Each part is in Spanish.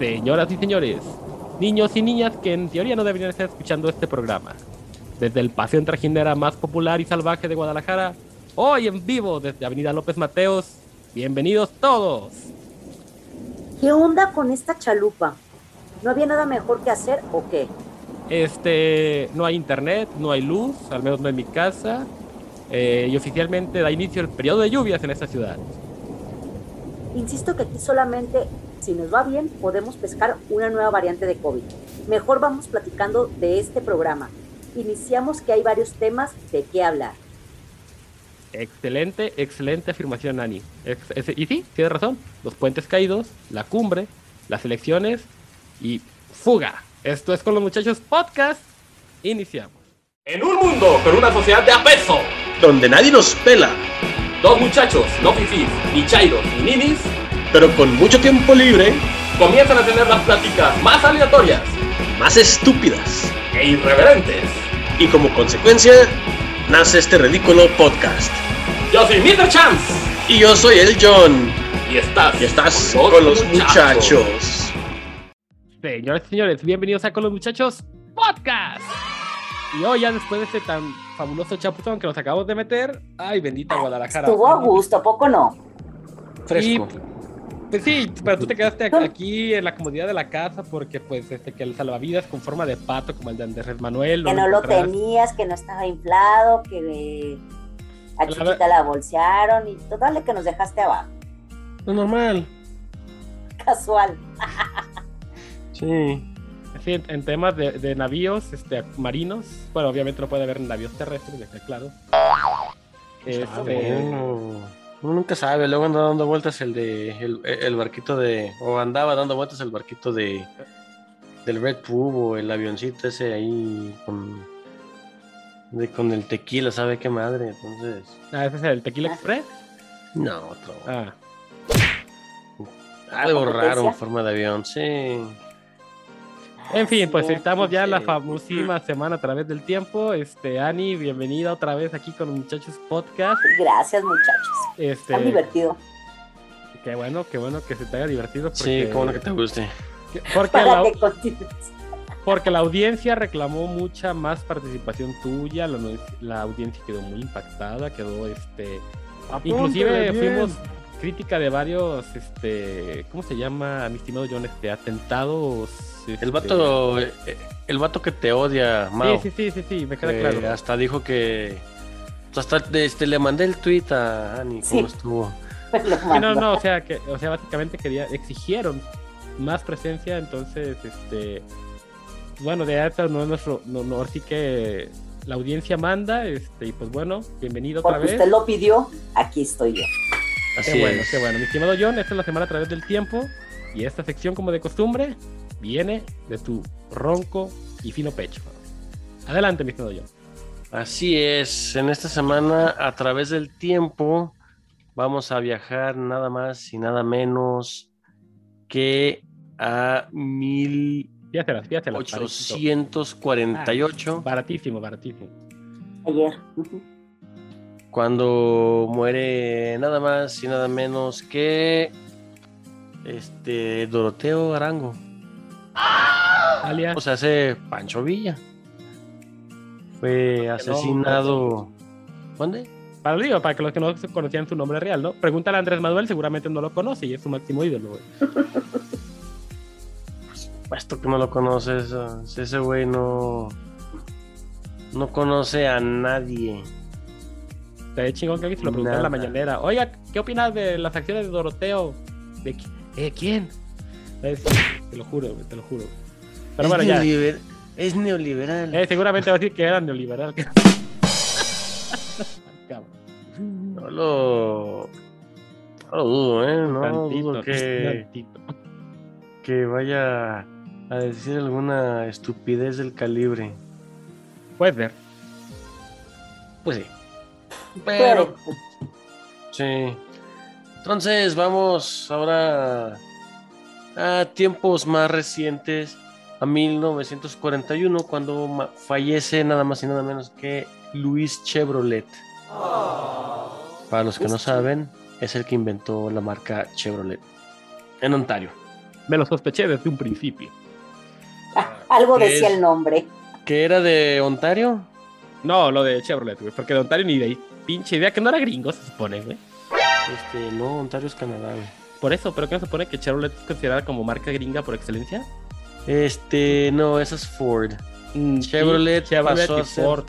Señoras y señores, niños y niñas que en teoría no deberían estar escuchando este programa. Desde el paseo en trajinera más popular y salvaje de Guadalajara, hoy en vivo desde Avenida López Mateos, bienvenidos todos. ¿Qué onda con esta chalupa? ¿No había nada mejor que hacer o qué? Este, no hay internet, no hay luz, al menos no en mi casa, eh, y oficialmente da inicio el periodo de lluvias en esta ciudad. Insisto que aquí solamente, si nos va bien, podemos pescar una nueva variante de COVID. Mejor vamos platicando de este programa. Iniciamos que hay varios temas de qué hablar. Excelente, excelente afirmación, Ani. Ex- ese- y sí, tienes razón. Los puentes caídos, la cumbre, las elecciones y fuga. Esto es con los muchachos podcast. Iniciamos. En un mundo con una sociedad de apeso, donde nadie nos pela, dos muchachos, no fifís, ni chairos, ni ninis, pero con mucho tiempo libre, comienzan a tener las pláticas más aleatorias más estúpidas. e irreverentes. Y como consecuencia, nace este ridículo podcast. Yo soy Mr. Chance Y yo soy el John. y estás, Y estás con los muchachos. Señoras y señores, bienvenidos a Con los Muchachos Podcast. Y hoy, ya después de este tan fabuloso chapuzón que nos acabamos de meter, ay, bendita Guadalajara. Estuvo a gusto, ¿a poco no? Fresco. Y, pues sí, pero tú te quedaste aquí en la comodidad de la casa porque, pues, este, que el salvavidas con forma de pato, como el de Andrés Manuel. Que no lo tenías, que no estaba inflado, que a Chiquita la bolsearon y total que nos dejaste abajo. Lo normal. Casual. Sí. Sí, en, en temas de, de navíos este, marinos, bueno, obviamente no puede haber navíos terrestres, ya está claro. Este, Uno, uno nunca sabe. Luego anda dando vueltas el de el, el barquito de. O andaba dando vueltas el barquito de del Red Pub o el avioncito ese ahí con de, con el tequila, ¿sabe qué madre? Entonces. ah, ese es el Tequila Express. No, otro. Ah, Algo raro en forma de avión, sí. En fin, pues estamos ya en la sí. famosísima semana a través del tiempo. Este, Ani, bienvenida otra vez aquí con los muchachos podcast. Gracias, muchachos. Este, Tan divertido. qué bueno, qué bueno que se te haya divertido. Porque, Sí, como lo que te guste. que- porque, Para la, que continúes. porque la audiencia reclamó mucha más participación tuya. La, la audiencia quedó muy impactada, quedó este. Inclusive fuimos crítica de varios, este, ¿cómo se llama, mi estimado John? Este, atentados. El vato, eh, el vato que te odia, Mao. Sí, sí, sí, sí, sí, me queda que claro. Hasta dijo que. Hasta este, le mandé el tweet a Ani, Sí. cómo estuvo. No, no, o sea, que, o sea, básicamente quería, exigieron más presencia, entonces, este, bueno, de esto no es nuestro, no, no, así que la audiencia manda, este, y pues bueno, bienvenido otra Porque vez. usted lo pidió, aquí estoy yo. Así Qué bueno, es. qué bueno. Mi estimado John, esta es la semana a través del tiempo, y esta sección, como de costumbre, viene de tu ronco y fino pecho. Adelante, mi estimado John. Así es. En esta semana, a través del tiempo, vamos a viajar nada más y nada menos que a Fíjatelas, fíjatelas. 1848. Baratísimo, baratísimo. Ayer. Ujú. cuando muere nada más y nada menos que este Doroteo Arango. Alias, O sea, hace Pancho Villa. Fue asesinado. ¿Dónde? para, digo, para que los que no conocían su nombre real, ¿no? Pregúntale a Andrés Manuel, seguramente no lo conoce y es su máximo ídolo, güey. Puesto que no lo conoces, ah, ese güey no. No conoce a nadie. Estaría chingón que alguien se lo preguntara en la mañanera. Oiga, ¿qué opinas de las acciones de Doroteo? ¿De ¿Eh, quién? Te lo juro, te lo juro. Pero es, bueno, ya. es neoliberal. Eh, seguramente va a decir que era neoliberal. No lo. No lo dudo, ¿eh? No Tantito, dudo que. tantito. que vaya a decir alguna estupidez del calibre. Puede ser. Pues sí. Pero, Sí. Entonces vamos ahora a tiempos más recientes, a 1941, cuando fallece nada más y nada menos que Luis Chevrolet. Para los que no saben, es el que inventó la marca Chevrolet en Ontario. Me lo sospeché desde un principio. Ah, algo ¿Qué decía es? el nombre. ¿Que era de Ontario? No, lo de Chevrolet, güey, porque de Ontario ni de ahí. Pinche idea que no era gringo, se supone, güey. Este, no, Ontario es Canadá, güey. Por eso, pero no se supone que Chevrolet es considerada como marca gringa por excelencia. Este, no, esa es Ford. Mm, Chevrolet Chevrolet pasó y a ser- Ford.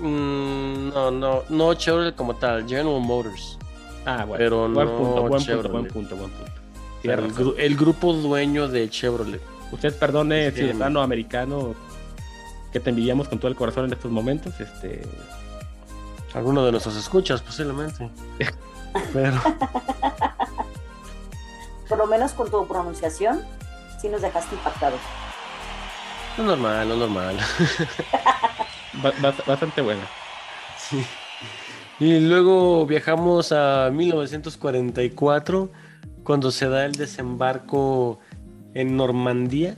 Mm, no, no, no Chevrolet como tal, General Motors. Ah, bueno. Pero buen no punto, buen punto, Chevrolet. buen punto, buen punto. El, razón. gru- el grupo dueño de Chevrolet. Usted perdone, Sí. ciudadano americano, que te envidiamos con todo el corazón en estos momentos. Este, Alguno de nuestros escuchas, posiblemente. Pero, Por lo menos con tu pronunciación, sí nos dejaste impactados. no es normal, no es normal. ba- bas- bastante buena. Y luego viajamos a 1944, cuando se da el desembarco en Normandía,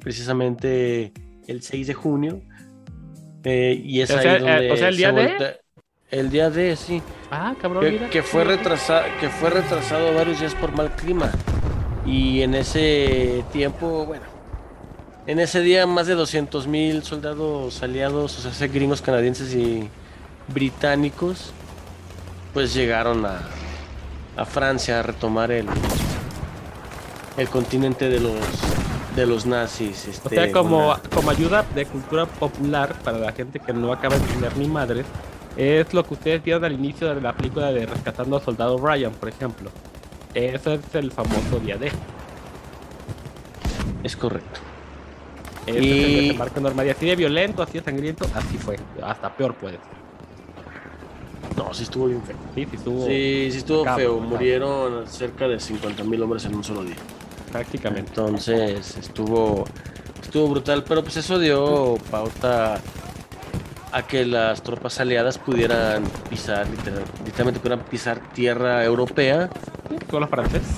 precisamente el 6 de junio. Eh, y es O ahí sea, eh, donde o sea, el se día de- voltea- El día de, sí. Ah, cabrón, Que, mira. que fue retrasado, que fue retrasado varios días por mal clima. Y en ese tiempo, bueno, en ese día más de 200 mil soldados aliados, o sea, gringos, canadienses y británicos, pues llegaron a, a Francia a retomar el, el continente de los de los nazis. O Este, sea, como, una- como ayuda de cultura popular para la gente que no acaba de tener ni madres, es lo que ustedes vieron al inicio de la película de Rescatando al Soldado Ryan, por ejemplo. Ese es el famoso día D. es correcto. Ese es Y- el desembarco Normandía. Así de violento, así de sangriento, así fue. Hasta peor puede ser. No, sí estuvo bien feo. Sí, sí estuvo Sí, sí estuvo feo. Murieron cerca de 50 mil hombres en un solo día. prácticamente. Entonces estuvo, estuvo brutal, pero pues eso dio pauta a que las tropas aliadas pudieran pisar, literal- literalmente pudieran pisar tierra europea. Con los franceses.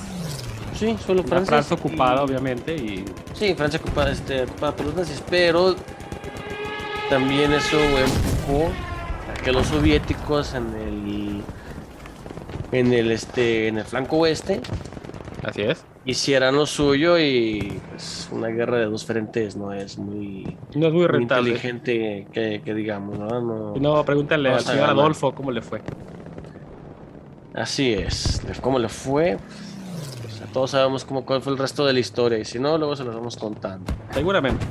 Sí, solo La Francia. Francia ocupada, y- obviamente, y Sí, Francia ocupada, este, ocupada por los nazis, pero también eso empujó a que los soviéticos en el en el este en el flanco oeste así es. Hicieran lo suyo y pues una guerra de dos frentes no es muy, No es muy muy inteligente que, que digamos, ¿no? No- No, pregúntale Vamos al a señor. Adolfo cómo le fue. Así es. ¿Cómo le fue? Pues, todos sabemos cómo, cuál fue el resto de la historia y si no, luego se los vamos contando. Seguramente.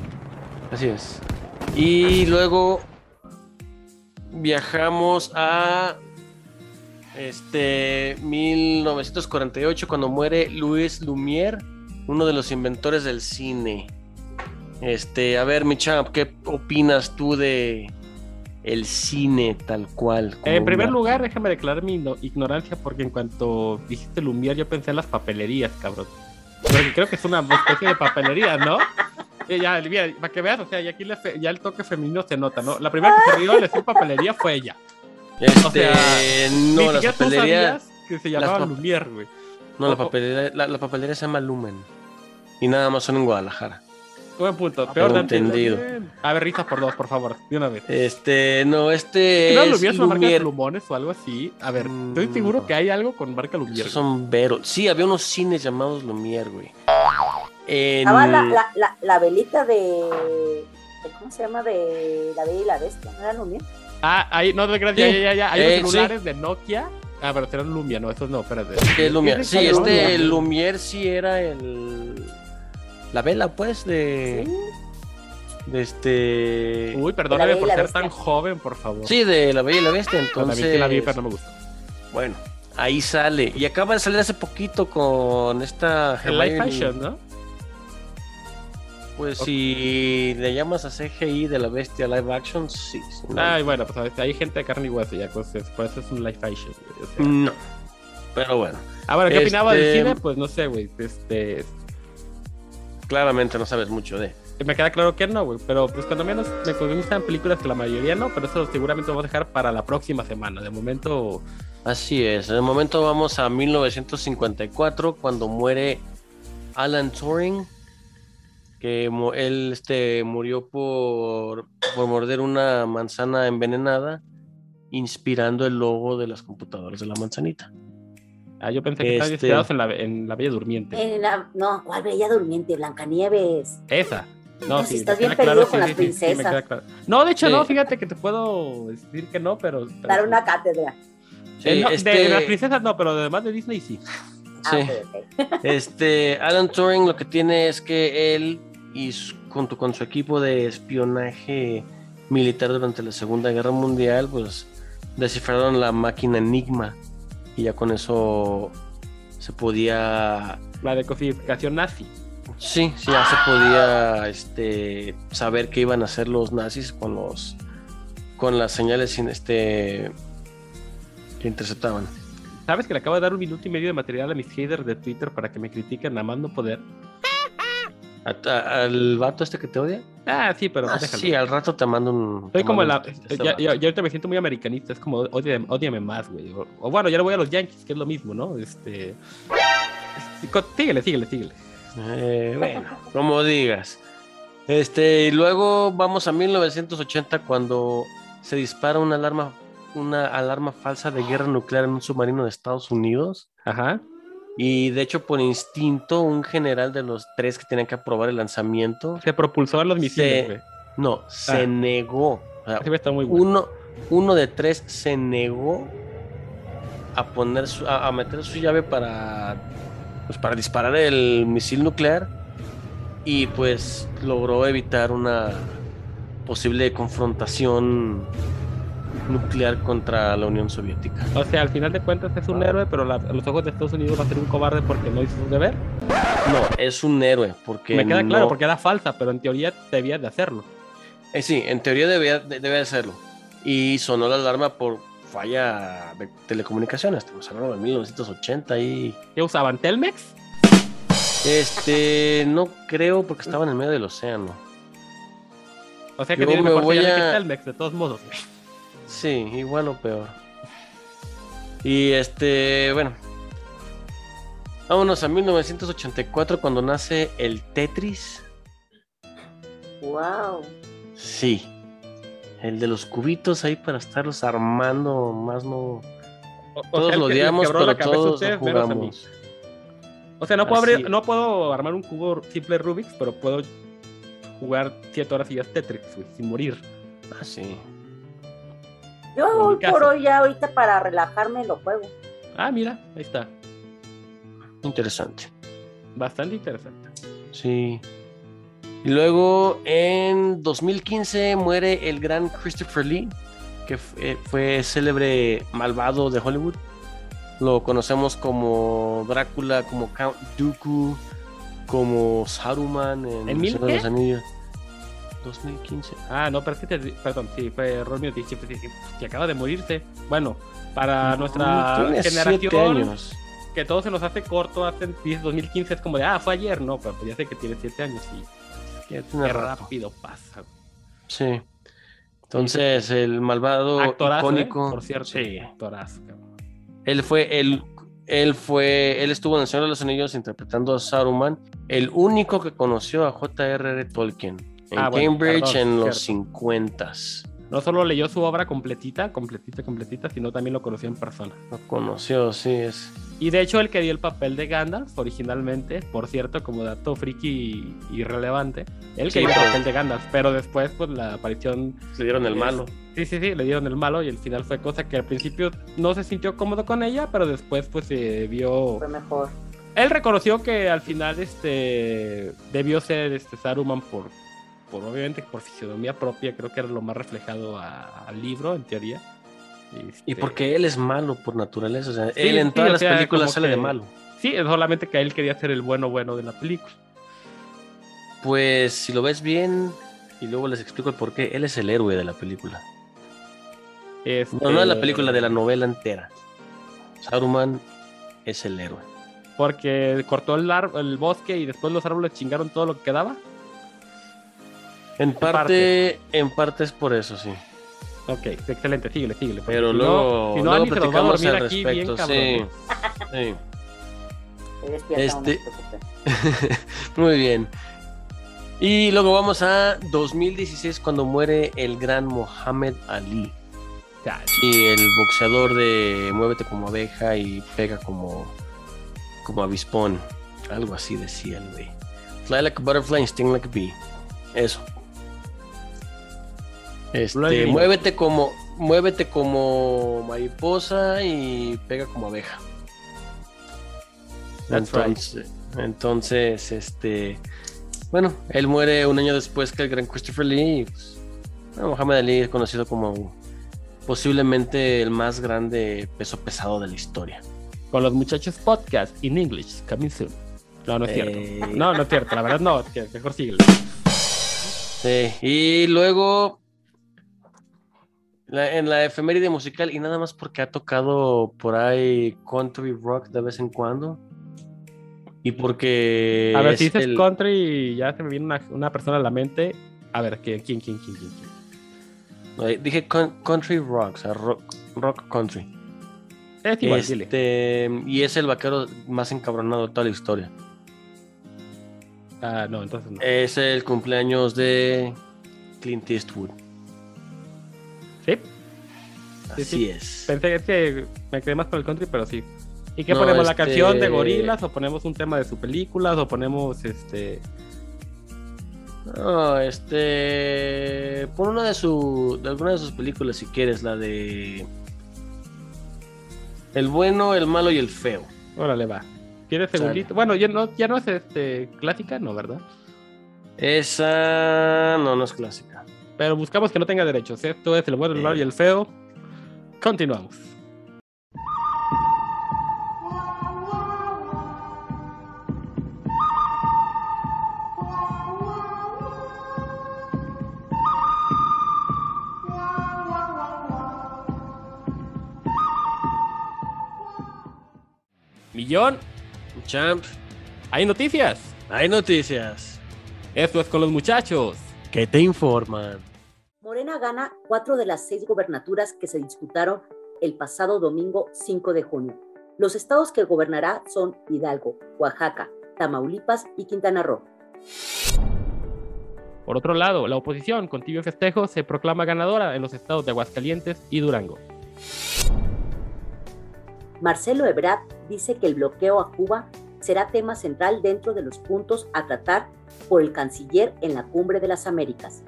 Así es. Y luego viajamos a este 1948 cuando muere Louis Lumière, uno de los inventores del cine. Este, a ver, mi champ, ¿qué opinas tú de el cine tal cual? En primer una- lugar, déjame declarar mi ignorancia porque en cuanto dijiste Lumière yo pensé en las papelerías, cabrón. Porque creo que es una especie de papelería, ¿no? Ya, mira, para que veas, o sea, y aquí le ya el toque femenino se nota, ¿no? La primera que se rió decir papelería fue ella. Este, o sea, no, la papelería, que se llamaba pap- Lumière, güey. no, la papelería, la, la papelería se llama Lumen. Y nada más son en Guadalajara. Buen punto. Ah, Peor de entendido. A ver, risas por dos, por favor, de una vez. Este, no, este ¿No es Lumière es una marca de plumones o algo así? A ver, Mm, estoy seguro no. que hay algo con marca Lumière. Esos son veros. Sí, había unos cines llamados Lumière, güey. En- Estaba la, la, la, la velita de, de- ¿Cómo se llama? De la Bella y la Bestia. ¿No era Lumière? Ah, ahí, no, gracias, Sí. ya, ya, ya. Hay Eh, unos celulares de Nokia. Ah, pero serán Lumia, no, esos no, espérate. ¿Qué es? Ese Sí, este ¿no? Lumière sí era el. La vela, pues, de. Sí. De este. Uy, perdóname por ser tan joven, por favor. Sí, de la Bella y la Bestia. Entonces. sí la vi, pero no me gusta. Bueno, ahí sale. Y acaba de salir hace poquito con esta. El live fashion, ¿no? Pues si le llamas a CGI de la Bestia live action, sí. sí, no. Ay, bueno, pues hay gente de carne y hueso ya, pues, es- por eso es un live fashion. güey, o sea. No. Pero bueno, Ah, bueno, ¿qué opinaba del Este- cine? Pues no sé, güey. Este, claramente no sabes mucho de. me queda claro que no, güey. Pero pues cuando menos me gustan películas que la mayoría no, pero eso seguramente lo vamos a dejar para la próxima semana. De momento, Así es. El momento vamos a 1954 cuando muere Alan Turing, que él este, murió por, por morder una manzana envenenada, inspirando el logo de las computadoras de la manzanita. Ah, yo pensé que estaban Este- inspirados en la, en la Bella Durmiente. En la- no, ¿cuál Bella Durmiente? Blancanieves. Esa. No, No, si sí, estás me bien perdido claro, con las sí, me princesas. claro. No, de hecho Sí. no, fíjate que te puedo decir que no, pero... pero Dar una cátedra. Sí, Eh, no, este, De las princesas no, pero además de Disney sí. Ah. Este, Alan Turing lo que tiene es que él y junto con su equipo de espionaje militar durante la Segunda Guerra Mundial, pues descifraron la máquina Enigma y ya con eso se podía, La de codificación nazi. sí, sí, ya se podía, este, saber qué iban a hacer los nazis con los, con las señales, sin- este, que interceptaban. ¿Sabes que le acabo de dar un minuto y medio de material a mis haters de Twitter para que me critiquen a más no poder? ¿A- a- ¿Al vato este que te odia? Ah, sí, pero Ah, sí, al rato te mando un. Soy como la. de este Ya, vato. ya- ya ahorita me siento muy americanista. Es como, ódiame, ódiame más, güey. O, o bueno, ya le voy a los Yankees, que es lo mismo, ¿no? Este. Síguele, síguele, síguele. Eh, bueno, como digas. Este, y luego vamos a 1980 cuando se dispara una alarma, una alarma falsa de guerra nuclear en un submarino de Estados Unidos. Ajá. Y de hecho, por instinto, un general de los tres que tenían que aprobar el lanzamiento, Se propulsó a los misiles, Se- güey. no, se Ah. negó. O sea, Ese güey está muy bueno. uno, uno de tres se negó a poner su- a, a meter su llave para pues para disparar el misil nuclear y pues logró evitar una posible confrontación nuclear contra la Unión Soviética. O sea, al final de cuentas es un héroe, pero la- a los ojos de Estados Unidos va a ser un cobarde porque no hizo su deber. No, es un héroe porque Me queda claro, porque era falsa, pero en teoría debía de hacerlo. Eh, sí, en teoría debía, de- hacerlo. Y sonó la alarma por falla de telecomunicaciones. Estamos hablando de 1980 y ¿Qué usaban? ¿Telmex? Este, no creo porque estaban en medio del océano. O sea que Yo tiene me mejor voy a- que Telmex, de todos modos. Sí, igual o peor. Y este, bueno. Vámonos a 1984 cuando nace el Tetris. Wow. Sí. El de los cubitos ahí para estarlos armando, más no. O- o Todos sea, lo odiamos, pero todos lo jugamos. O sea, no puedo, abrir, no puedo armar un cubo simple Rubik's, pero puedo jugar 7 horas y ya Tetris, güey, sin morir. Ah, sí. Yo hoy por hoy ya ahorita para relajarme lo juego. Ah, mira, ahí está. Interesante. Bastante interesante. Sí. Y luego en 2015 muere el gran Christopher Lee, que fue, fue célebre malvado de Hollywood. Lo conocemos como Drácula, como Count Dooku, como Saruman en ¿En mil de los? Anillos. 2015. Ah, no, pero es que te, perdón, sí, fue Romeo que, que acaba de morirse. Bueno, para nuestra generación, años. que todo se nos hace corto, hace 10, 2015 es como de, ah, fue ayer, no, pero pues ya sé que tiene 7 años y qué rato. rápido pasa. Sí. Entonces, el malvado Actorazo, ¿eh? por cierto. Sí. Actorazo. Él fue el él fue él estuvo en el Señor de los Anillos interpretando a Saruman, el único que conoció a J.R.R. Tolkien en Ah, bueno, Cambridge perdón, en los cierto. 50 No solo leyó su obra completita, completita, completita, sino también lo conoció en persona. Lo conoció, sí es. Y de hecho, el que dio el papel de Gandalf originalmente, por cierto, como dato friki y irrelevante, el que Sí, dio el pero- papel de Gandalf, pero después, pues la aparición. Le dieron el es- malo. Sí, sí, sí, le dieron el malo y el final fue cosa que al principio no se sintió cómodo con ella, pero después, pues se vio. Fue mejor. Él reconoció que al final este debió ser este Saruman por, por obviamente por fisionomía propia, creo que era lo más reflejado a- al libro, en teoría. Y Este, porque él es malo por naturaleza, o sea, Sí, él en sí, todas las sea, películas sale de malo. Sí, es solamente que él quería ser el bueno bueno de la película. Pues si lo ves bien y luego les explico el por qué, él es el héroe de la película. Este, No, no de la película, de la novela entera. Saruman es el héroe. Porque cortó el bosque y después los árboles chingaron todo lo que quedaba. En parte, en parte es por eso, sí. Ok, excelente, síguele, síguele. Pero si luego, no, si no luego platicamos al aquí bien respecto. cabrón. sí, Este-. Muy bien. Y luego vamos a 2016 cuando muere el gran Mohammed Ali. Y el boxeador de Muévete como abeja y pega como, como avispón. Algo así decía el güey. Fly like a butterfly and sting like a bee. Eso. Este, muévete como, muévete como mariposa y pega como abeja. entonces, entonces, este, bueno, él muere un año después que el gran Christopher Lee. Y, pues, Muhammad Ali es conocido como posiblemente el más grande peso pesado de la historia. Con los muchachos podcast in English, coming soon. No, no es cierto. Eh. No, no es cierto. La verdad no, mejor sigue. Sí, y luego en la efeméride musical y nada más porque ha tocado por ahí country rock de vez en cuando. Y porque. A ver, si dices country, ya se me viene una, persona a la mente. A ver, ¿quién, quién, quién, quién? quién? dije country rock, o sea, rock, rock country. Es igual, este, Y es el vaquero más encabronado de toda la historia. Ah, no, entonces no. Es el cumpleaños de Clint Eastwood. Sí. Así es. Pensé que me quedé más con el country, pero sí. ¿Y qué ponemos? ¿La canción de este gorilas? ¿O ponemos un tema de su película? ¿O ponemos este.? No, este. Pon una de su. de alguna de sus películas si quieres, la de. El bueno, el malo y el feo. Órale, va. ¿Quieres segundito? Bueno, ya no, ya no es este clásica, no, ¿verdad? Esa no, no es clásica. Pero buscamos que no tenga derechos. Esto es el bueno, el malo y el feo. Continuamos. Millón. Champ. Hay noticias. Hay noticias. Esto es con los muchachos. Que te informan. Morena gana cuatro de las seis gobernaturas que se disputaron el pasado domingo 5 de junio. Los estados que gobernará son Hidalgo, Oaxaca, Tamaulipas y Quintana Roo. Por otro lado, la oposición con tibio festejo se proclama ganadora en los estados de Aguascalientes y Durango. Marcelo Ebrard dice que el bloqueo a Cuba será tema central dentro de los puntos a tratar por el canciller en la Cumbre de las Américas.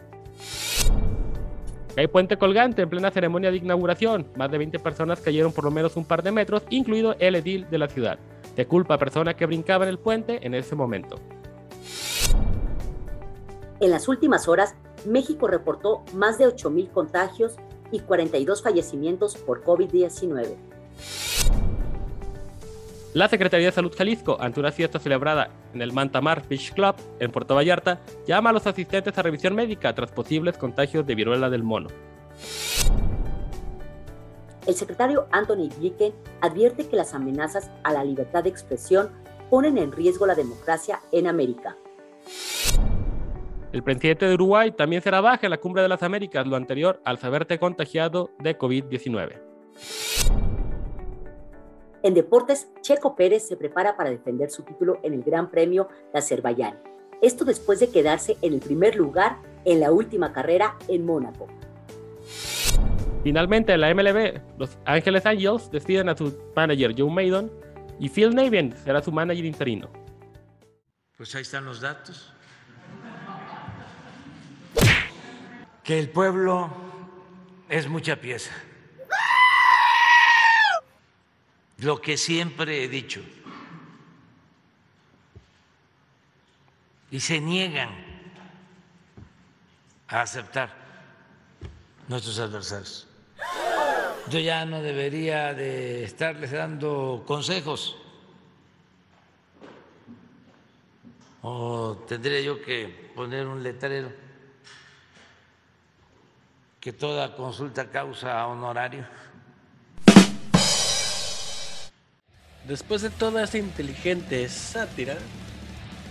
Hay puente colgante en plena ceremonia de inauguración. Más de 20 personas cayeron por lo menos un par de metros, incluido el edil de la ciudad. De culpa a persona que brincaba en el puente en ese momento. En las últimas horas, México reportó más de 8.000 contagios y 42 fallecimientos por COVID-19. La Secretaría de Salud Jalisco, ante una fiesta celebrada en el Mantamar Fish Club en Puerto Vallarta, llama a los asistentes a revisión médica tras posibles contagios de viruela del mono. El secretario Anthony Blinken advierte que las amenazas a la libertad de expresión ponen en riesgo la democracia en América. El presidente de Uruguay también será baja en la Cumbre de las Américas, lo anterior al saberte contagiado de COVID-19. En deportes, Checo Pérez se prepara para defender su título en el Gran Premio de Azerbaiyán. Esto después de quedarse en el primer lugar en la última carrera en Mónaco. Finalmente, la MLB, los Ángeles Angels deciden a su manager Joe Maidon y Phil Nevin será su manager interino. Pues ahí están los datos. Que el pueblo es mucha pieza. Lo que siempre he dicho. Y se niegan a aceptar nuestros adversarios. Yo ya no debería de estarles dando consejos. O tendría yo que poner un letrero que toda consulta causa honorario. Después de toda esta inteligente sátira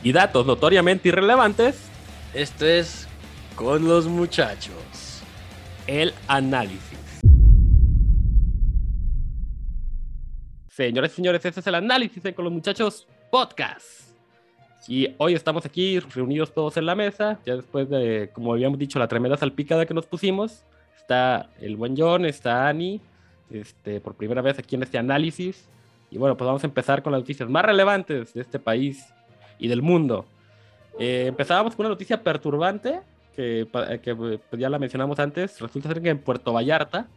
y datos notoriamente irrelevantes, esto es con los muchachos. El análisis. Señores y señores, este es el análisis de con los muchachos podcast. Y hoy estamos aquí reunidos todos en la mesa, ya después de, como habíamos dicho, la tremenda salpicada que nos pusimos. Está el buen John, está Ani, este, por primera vez aquí en este análisis. Y bueno, pues vamos a empezar con las noticias más relevantes de este país y del mundo. Eh, empezábamos con una noticia perturbante, que, que pues, ya la mencionamos antes. Resulta ser que en Puerto Vallarta,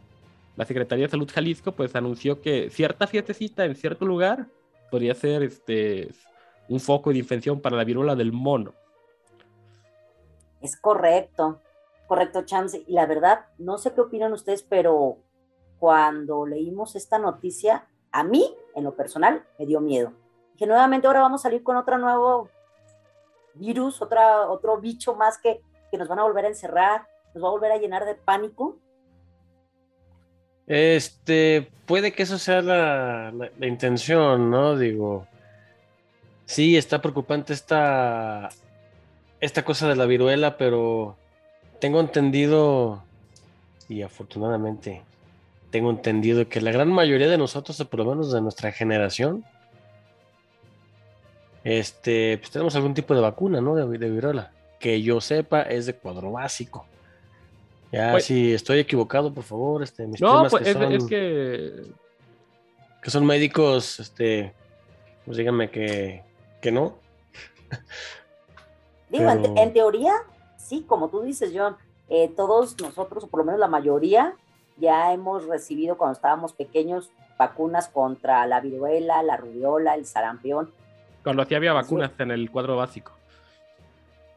la Secretaría de Salud Jalisco pues anunció que cierta fiestecita en cierto lugar podría ser este, un foco de infección para la viruela del mono. Es correcto, correcto, Chance. Y la verdad, no sé qué opinan ustedes, pero cuando leímos esta noticia, a mí, en lo personal, me dio miedo. Que nuevamente ahora vamos a salir con otro nuevo virus, otra, otro bicho más que, que nos van a volver a encerrar, nos va a volver a llenar de pánico. Este, puede que eso sea la, intención, ¿no? Digo, sí, está preocupante esta, esta cosa de la viruela, pero tengo entendido, y afortunadamente tengo entendido que la gran mayoría de nosotros, por lo menos de nuestra generación, este, pues tenemos algún tipo de vacuna, ¿no? De, de viruela. Que yo sepa, es de cuadro básico. Ya, pues si estoy equivocado, por favor, este, mis no, pues es, que... Que son médicos, este, pues díganme que, que no. Digo, en, teoría, sí, como tú dices, John, eh, todos nosotros, o por lo menos la mayoría, ya hemos recibido cuando estábamos pequeños vacunas contra la viruela, la rubiola, el sarampión. Cuando hacía había vacunas en el cuadro básico.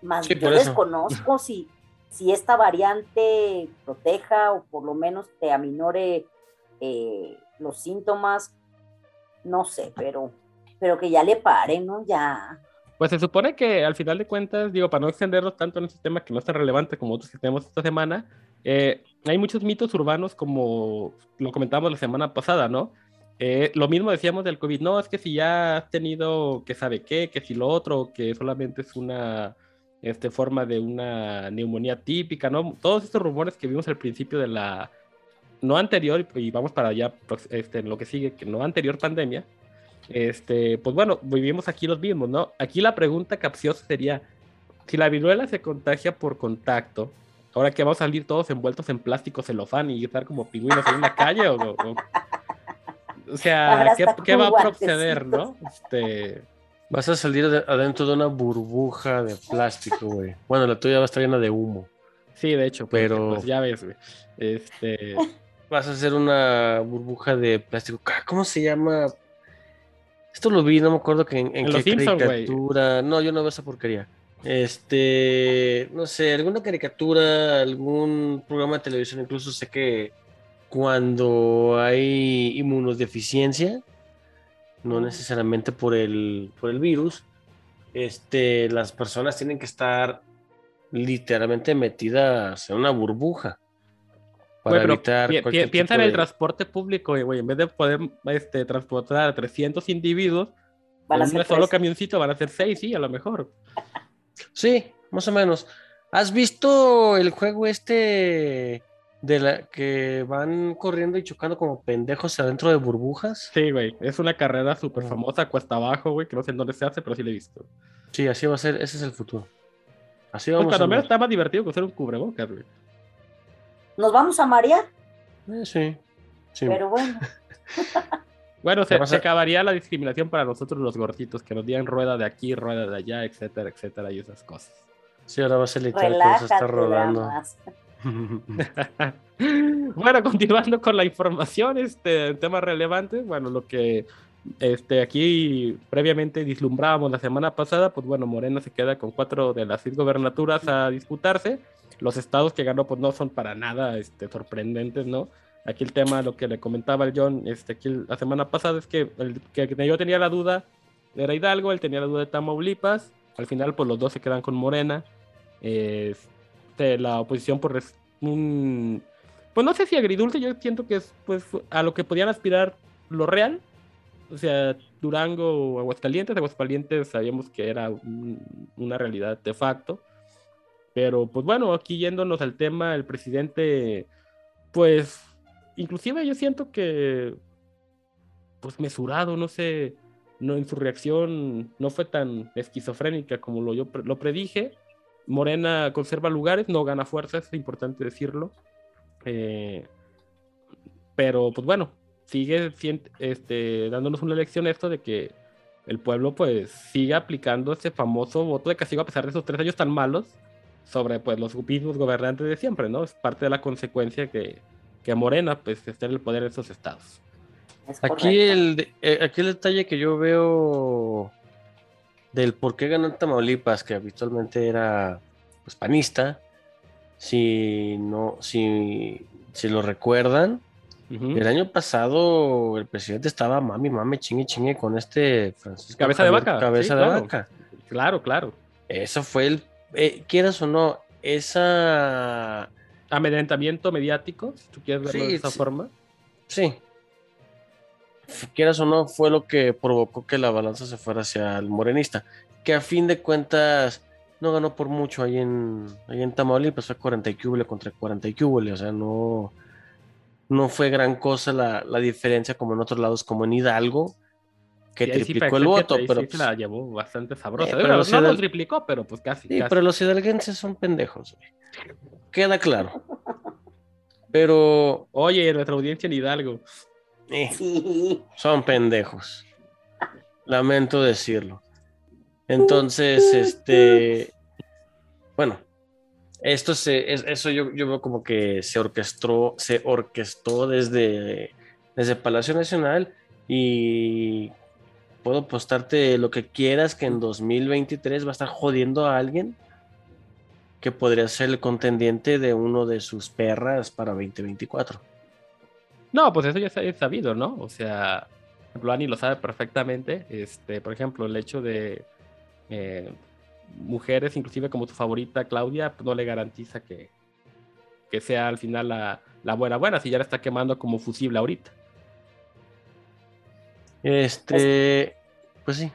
Más yo desconozco si si esta variante proteja o por lo menos te aminore eh, los síntomas, no sé, pero, pero que ya le pare, ¿no? Ya. Pues se supone que al final de cuentas, digo, para no extendernos tanto en este tema que no es tan relevante como otros que tenemos esta semana, eh, hay muchos mitos urbanos como lo comentamos la semana pasada, ¿no? Eh, lo mismo decíamos del COVID, no, es que si ya has tenido que sabe qué, que si lo otro, que solamente es una este, forma de una neumonía típica, ¿no? Todos estos rumores que vimos al principio de la, no anterior, y vamos para allá, pues, este, en lo que sigue, que no anterior pandemia, este, pues bueno, vivimos aquí los mismos, ¿no? Aquí la pregunta capciosa sería, si la viruela se contagia por contacto, ahora que vamos a salir todos envueltos en plástico celofán y estar como pingüinos en una calle, o, o, sea, ¿qué, ¿qué, va a proceder, no? Este, Vas a salir adentro de una burbuja de plástico, güey. Bueno, la tuya va a estar llena de humo. Sí, de hecho, pero pues, ya ves, güey. Este. Vas a hacer una burbuja de plástico. ¿Cómo se llama? Esto lo vi, no me acuerdo que en, qué caricatura. No, yo no veo esa porquería. Este, no sé, alguna caricatura, algún programa de televisión, incluso sé que cuando hay inmunodeficiencia, no necesariamente por el, por el virus, este, las personas tienen que estar literalmente metidas en una burbuja. Para evitar piensa en el transporte público, güey. En vez de poder este, transportar a 300 individuos, en un solo camioncito van a ser 6, sí, a lo mejor. Sí, más o menos. ¿Has visto el juego este de la que van corriendo y chocando como pendejos adentro de burbujas. Sí, güey, es una carrera súper famosa, cuesta abajo, güey, que no sé en dónde se hace, pero sí la he visto. Sí, así va a ser, ese es el futuro. Así vamos pues, a menos está más divertido que hacer un cubrebocas, güey. ¿Nos vamos a marear? Eh, sí, sí. Pero bueno. bueno, se, acabaría la discriminación para nosotros los gorditos, que nos digan rueda de aquí, rueda de allá, etcétera, etcétera, y esas cosas. Sí, ahora va a ser literal que se está rodando. bueno, continuando con la información, este tema relevante, bueno, lo que este, aquí previamente vislumbrábamos la semana pasada, pues bueno, Morena se queda con cuatro de las seis gobernaturas a disputarse. Los estados que ganó, pues no son para nada este, sorprendentes, ¿no? Aquí el tema, lo que le comentaba el John este, aquí la semana pasada, es que, el, que yo tenía la duda era Hidalgo, él tenía la duda de Tamaulipas. Al final, pues los dos se quedan con Morena. Este, la oposición por un, pues no sé si agridulce, yo siento que es pues a lo que podían aspirar lo real, o sea, Durango o Aguascalientes, Aguascalientes sabíamos que era una realidad de facto, pero pues bueno, aquí yéndonos al tema, el presidente, pues, inclusive yo siento que, pues mesurado, no sé, no en su reacción no fue tan esquizofrénica como lo yo lo predije, Morena conserva lugares, no gana fuerza, es importante decirlo. Eh, pero pues bueno, sigue este, dándonos una lección esto de que el pueblo pues sigue aplicando ese famoso voto de castigo a pesar de esos tres años tan malos sobre pues los mismos gobernantes de siempre, ¿no? Es parte de la consecuencia que, que Morena pues esté en el poder de esos estados. Aquí el, eh, aquí el detalle que yo veo del por qué ganó Tamaulipas, que habitualmente era pues, panista, si no, si, si lo recuerdan, el año pasado el presidente estaba mami, mami, chingue, chingue con este Francisco Cabeza de vaca. Cabeza de vaca. Claro, claro. Eso fue el, eh, quieras o no, esa... Amedrentamiento mediático, si tú quieres verlo de esa forma. Sí, quieras o no, fue lo que provocó que la balanza se fuera hacia el morenista, que a fin de cuentas no ganó por mucho ahí en, ahí en Tamaulipas, fue 40 y contra 40 y o sea, no, no fue gran cosa la, diferencia como en otros lados, como en Hidalgo, que triplicó el voto, pero pues, la llevó bastante sabrosa. Eh, pero no lo triplicó, pero pues casi. Sí, pero los hidalguenses son pendejos, queda claro. Pero. Oye, nuestra audiencia en Hidalgo. Eh, son pendejos. Lamento decirlo. Entonces, este. Bueno, esto se, eso yo, yo, veo como que se orquestó, se orquestó desde, desde Palacio Nacional y puedo apostarte lo que quieras que en 2023 va a estar jodiendo a alguien que podría ser el contendiente de uno de sus perras para 2024. No, pues eso ya es sabido, ¿no? O sea, Ani lo sabe perfectamente. Este, por ejemplo, el hecho de eh, mujeres, inclusive como tu favorita Claudia, pues no le garantiza que, que sea al final la, la, buena buena, si ya la está quemando como fusible ahorita. Este, pues sí.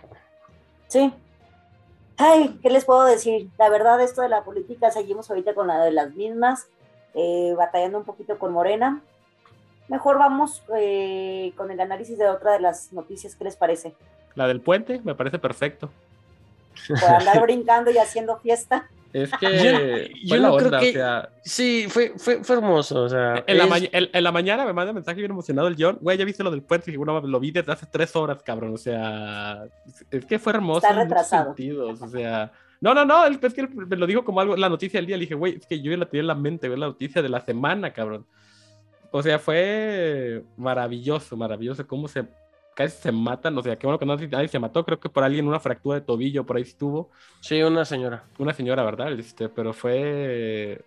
Sí. Ay, ¿qué les puedo decir? La verdad, esto de la política, seguimos ahorita con la de las mismas, eh, batallando un poquito con Morena mejor vamos eh, con el análisis de otra de las noticias. ¿Qué les parece? La del puente, me parece perfecto. Por andar brincando y haciendo fiesta. Es que yo, no creo que... sí, fue, fue, fue, hermoso. O sea, en, la mañana me manda un mensaje bien emocionado el John. Güey, ya viste lo del puente. Y bueno, lo vi desde hace tres horas, cabrón. O sea, es que fue hermoso. Está retrasado. Sentidos. O sea, no, no, no. Es que me lo dijo como algo, la noticia del día. Le dije, güey, es que yo ya la tenía en la mente, ver la noticia de la semana, cabrón. O sea, fue maravilloso, maravilloso cómo se casi se matan. O sea, qué bueno que nadie se mató. Creo que por alguien una fractura de tobillo por ahí estuvo. Sí, una señora. Una señora, ¿verdad? Este, pero fue.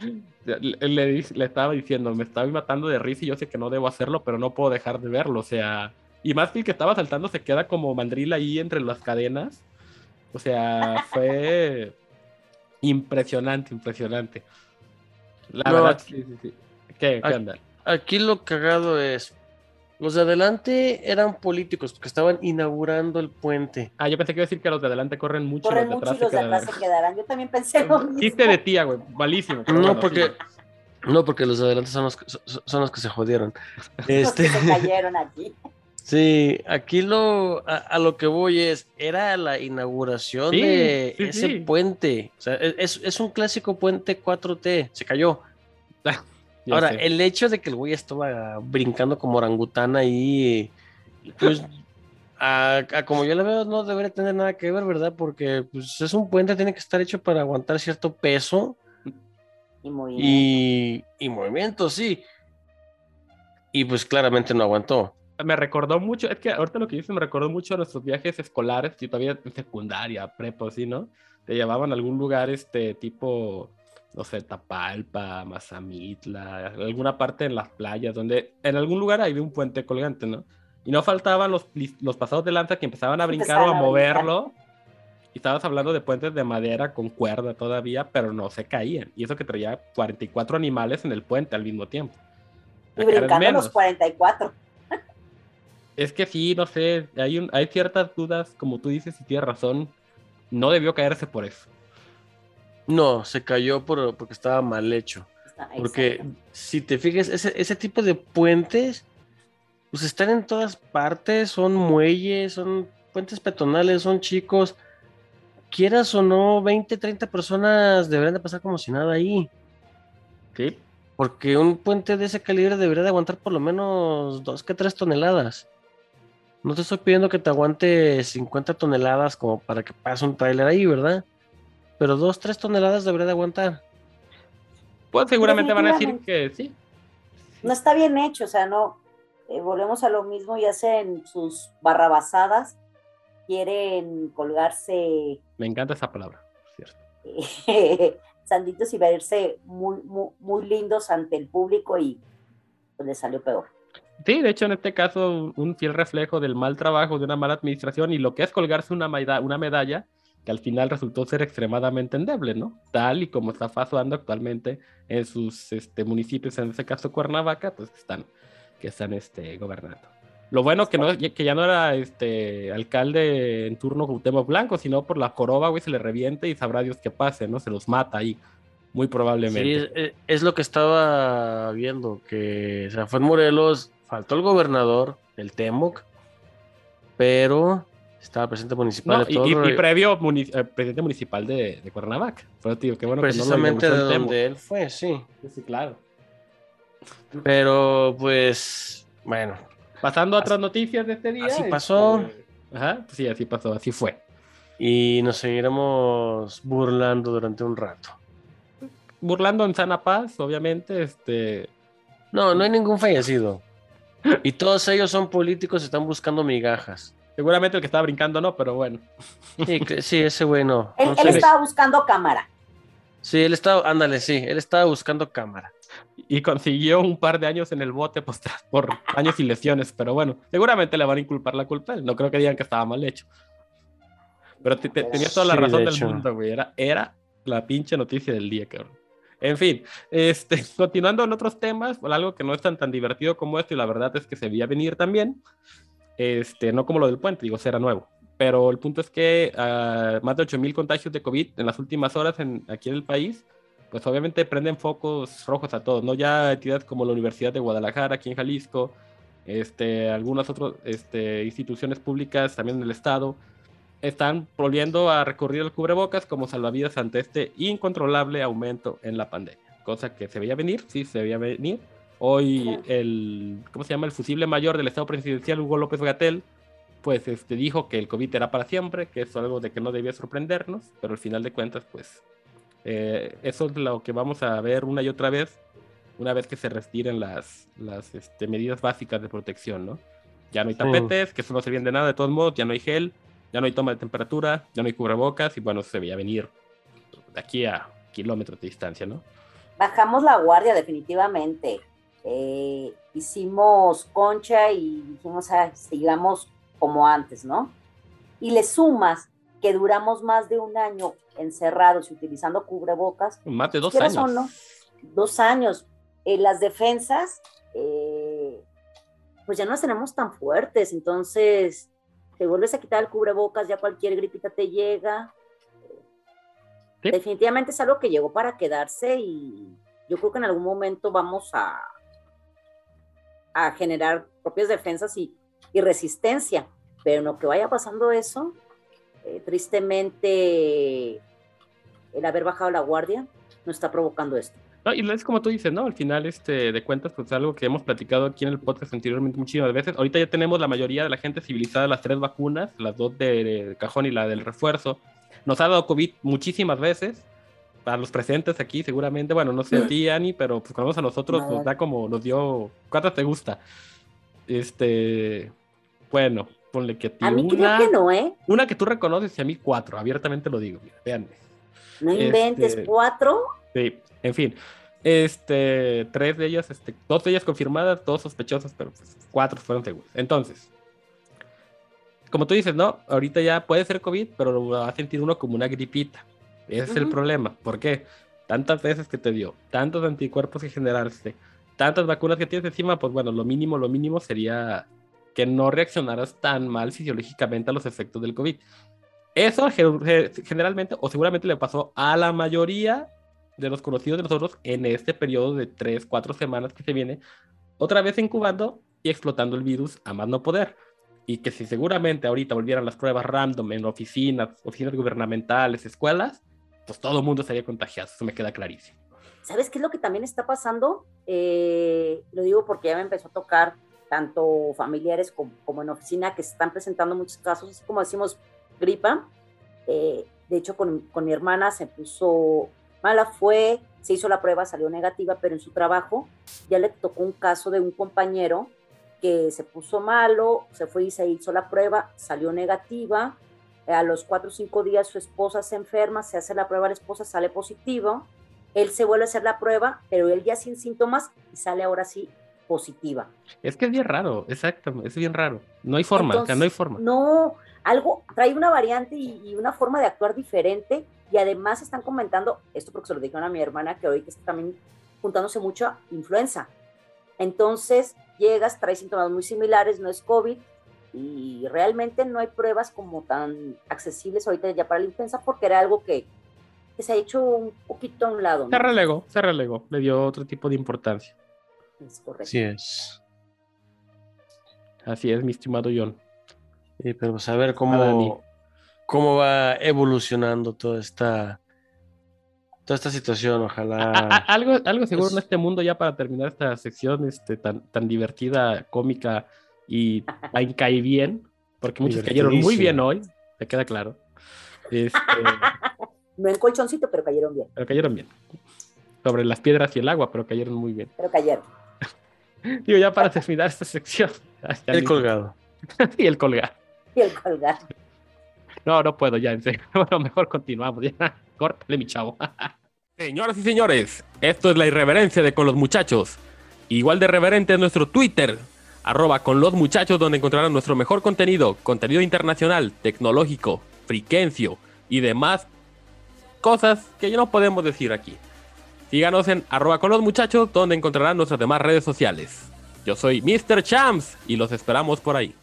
le, le, estaba diciendo, me estaba matando de risa y yo sé que no debo hacerlo, pero no puedo dejar de verlo. O sea, y más que el que estaba saltando se queda como mandril ahí entre las cadenas. O sea, fue impresionante, impresionante. La verdad, sí, sí, sí. ¿Qué, Aquí lo cagado es. Los de adelante eran políticos porque estaban inaugurando el puente. Ah, yo pensé que iba a decir que los de adelante corren mucho. Corren mucho y los de atrás se quedarán. Yo también pensé lo mismo. Chiste de tía, güey. Malísimo. No, porque. No, porque los de adelante son los, son los que se jodieron. este... se cayeron aquí. Sí, aquí lo a, lo que voy es, era la inauguración de ese puente. O sea, es, es, un clásico puente 4T, se cayó. Ahora, el hecho de que el güey estaba brincando como orangutana ahí, pues, a, como yo le veo, no debería tener nada que ver, ¿verdad? Porque pues, es un puente, tiene que estar hecho para aguantar cierto peso. Y movimiento. Y, movimiento, sí. Y pues claramente no aguantó. Me recordó mucho, es que ahorita lo que dice me recordó mucho a nuestros viajes escolares, y todavía en secundaria, prepo, ¿sí, no? Te llevaban a algún lugar, este, tipo no sé, Tapalpa, Mazamitla, alguna parte en las playas, donde en algún lugar hay un puente colgante, ¿no? Y no faltaban los, los pasados de lanza que empezaban a brincar o a, moverlo. Y estabas hablando de puentes de madera con cuerda todavía, pero no se caían. Y eso que traía 44 animales en el puente al mismo tiempo. Y brincando los 44. Es que sí, no sé, hay, un, hay ciertas dudas, como tú dices, y tienes razón. No debió caerse por eso. No, se cayó por, porque estaba mal hecho. Porque si te fijas, ese, ese tipo de puentes, pues están en todas partes, son muelles, son puentes peatonales, son chicos. Quieras o no, 20, 30 personas deberían de pasar como si nada ahí. Sí. Porque un puente de ese calibre debería de aguantar por lo menos dos que tres toneladas. No te estoy pidiendo que te aguante 50 toneladas como para que pase un trailer ahí, ¿verdad? Pero dos, tres toneladas debería de aguantar. Pues seguramente van a decir que sí. No está bien hecho, o sea, no. eh, volvemos a lo mismo y hacen sus barrabasadas. Quieren colgarse Me encanta esa palabra, cierto. sanditos y verse muy, muy, muy lindos ante el público y pues les salió peor. Sí, de hecho, en este caso, un- un fiel reflejo del mal trabajo, de una mala administración y lo que es colgarse una, meda- una medalla que al final resultó ser extremadamente endeble, ¿no? Tal y como está pasando actualmente en sus este, municipios, en este caso Cuernavaca, pues que están, que están este, gobernando. Lo bueno que, no, que ya no era este alcalde en turno Cuauhtémoc Blanco, sino por la coroba, güey, se le reviente y sabrá Dios qué pase, ¿no? Se los mata ahí, muy Sí, probablemente. es, es- es lo que estaba viendo, que o sea, fue en Morelos, faltó el gobernador, el Temoc, pero estaba presidente municipal No, de todo y- previo muni- eh, presidente municipal de, de Cuernavaca. Pero, tío, qué bueno precisamente que no de lo el donde él fue, sí. Sí, claro. Pero pues, bueno, Pasando a otras noticias de este día. Así pasó. Ajá, pues sí, así pasó, así fue. y nos seguiremos burlando durante un rato. Burlando en sana paz, obviamente, este... No, no hay ningún fallecido. Y todos ellos son políticos y están buscando migajas. Seguramente el que estaba brincando no, pero bueno. Sí, sí, ese güey no. Él, no él sé. estaba buscando cámara. Sí, él estaba, ándale, sí, él estaba buscando cámara. Y consiguió un par de años en el bote pues, por años y lesiones, pero bueno, seguramente le van a inculpar la culpa a él. No creo que digan que estaba mal hecho. Pero te- te- tenías toda la Sí, razón de del hecho. mundo, güey. Era, era la pinche noticia del día, cabrón. En fin, este, continuando en otros temas, por algo que no es tan, tan divertido como esto, y la verdad es que se veía venir también, este, no como lo del puente, digo, era nuevo. Pero el punto es que ah, más de 8.000 contagios de COVID en las últimas horas en, aquí en el país, pues obviamente prenden focos rojos a todos, ¿no? Ya entidades como la Universidad de Guadalajara, aquí en Jalisco, este, algunas otras este, instituciones públicas también del Estado, están volviendo a recurrir al cubrebocas como salvavidas ante este incontrolable aumento en la pandemia. Cosa que se veía venir, sí, se veía venir. Hoy el, ¿cómo se llama? El fusible mayor del Estado presidencial, Hugo López Gatel, pues este, dijo que el COVID era para siempre, que es algo de que no debía sorprendernos, pero al final de cuentas, pues eh, eso es lo que vamos a ver una y otra vez, una vez que se retiren las, las este, medidas básicas de protección, ¿no? Ya no hay tapetes, que eso no sirven de nada, de todos modos, ya no hay gel, ya no hay toma de temperatura, ya no hay cubrebocas, y bueno, se veía venir de aquí a kilómetros de distancia, ¿no? Bajamos la guardia definitivamente. Eh, hicimos concha y dijimos, ah, sigamos como antes, ¿no? Y le sumas que duramos más de un año encerrados y utilizando cubrebocas, Más de dos años. no, dos años. Eh, las defensas, eh, pues ya no las tenemos tan fuertes, entonces te vuelves a quitar el cubrebocas, ya cualquier gripita te llega. Sí. Definitivamente es algo que llegó para quedarse y yo creo que en algún momento vamos a, a generar propias defensas y, y resistencia, pero en lo que vaya pasando eso, eh, tristemente el haber bajado la guardia nos está provocando esto. No, y es como tú dices, ¿no? Al final, este, de cuentas, pues algo que hemos platicado aquí en el podcast anteriormente muchísimas veces. Ahorita ya tenemos la mayoría de la gente civilizada las tres vacunas, las dos de, de cajón y la del refuerzo. Nos ha dado COVID muchísimas veces. Para los presentes aquí, seguramente, bueno, no sé a ti, Ani, pero pues cuando vamos a nosotros, No. nos da como, nos dio. ¿Cuántas te gusta? Este. Bueno, ponle que a ti A mí una. creo que no, ¿eh? Una que tú reconoces y a mí cuatro, abiertamente lo digo, mira, véanme. No inventes Este- cuatro. Sí, en fin. Este, tres de ellas, este, dos de ellas confirmadas, dos sospechosas, pero pues, cuatro fueron seguras. Entonces, como tú dices, ¿no? Ahorita ya puede ser COVID, pero lo va a sentir uno como una gripita. Ese es el problema. ¿Por qué? Tantas veces que te dio, tantos anticuerpos que generaste, tantas vacunas que tienes encima, pues bueno, lo mínimo, lo mínimo sería que no reaccionaras tan mal fisiológicamente a los efectos del COVID. Eso ge- generalmente o seguramente le pasó a la mayoría de los conocidos de nosotros en este periodo de 3, 4 semanas que se viene, otra vez incubando y explotando el virus a más no poder. Y que si seguramente ahorita volvieran las pruebas random en oficinas, oficinas gubernamentales, escuelas, pues todo el mundo estaría contagiado, eso me queda clarísimo. ¿Sabes qué es lo que también está pasando? Eh, lo digo porque ya me empezó a tocar tanto familiares como, en oficina que se están presentando muchos casos, así como decimos gripa. Eh, de hecho, con, con, mi hermana se puso mala, fue, se hizo la prueba, salió negativa, pero en su trabajo ya le tocó un caso de un compañero que se puso malo, se fue y se hizo la prueba, salió negativa. A los cuatro o cinco días su esposa se enferma, se hace la prueba, la esposa sale positivo él se vuelve a hacer la prueba, pero él ya sin síntomas y sale ahora sí positiva. Es que es bien raro, exacto, es bien raro. No hay forma, no hay forma. No, algo trae una variante y, una forma de actuar diferente y además están comentando, esto porque se lo dijeron a mi hermana que hoy que está también juntándose mucho a influenza. Entonces llegas, trae síntomas muy similares, no es COVID y realmente no hay pruebas como tan accesibles ahorita ya para la influenza porque era algo que que se ha hecho un poquito a un lado. Se relegó, se relegó, le dio otro tipo de importancia. Es correcto. Así es. Así es, mi estimado John. Sí, pero pues a ver cómo, cómo va evolucionando toda esta toda esta situación, ojalá. algo, algo seguro en este mundo ya para terminar esta sección este, tan, tan divertida, cómica y cae bien, porque muchos cayeron muy bien hoy, me queda claro. Este, No en colchoncito, pero cayeron bien. Pero cayeron bien. Sobre las piedras y el agua, pero cayeron muy bien. Pero cayeron. Digo, ya para terminar esta sección. el colgado. y el colgado. Y el colgado. No, no puedo ya, en serio. Bueno, mejor continuamos. Ya, córtale, mi chavo. Señoras y señores, esto es la irreverencia de Con los Muchachos. Igual de reverente es nuestro Twitter, arroba con los muchachos, donde encontrarán nuestro mejor contenido, contenido internacional, tecnológico, friquencio y demás cosas que ya no podemos decir aquí. Síganos en arroba con los muchachos donde encontrarán nuestras demás redes sociales. Yo soy Mr. Champs y los esperamos por ahí.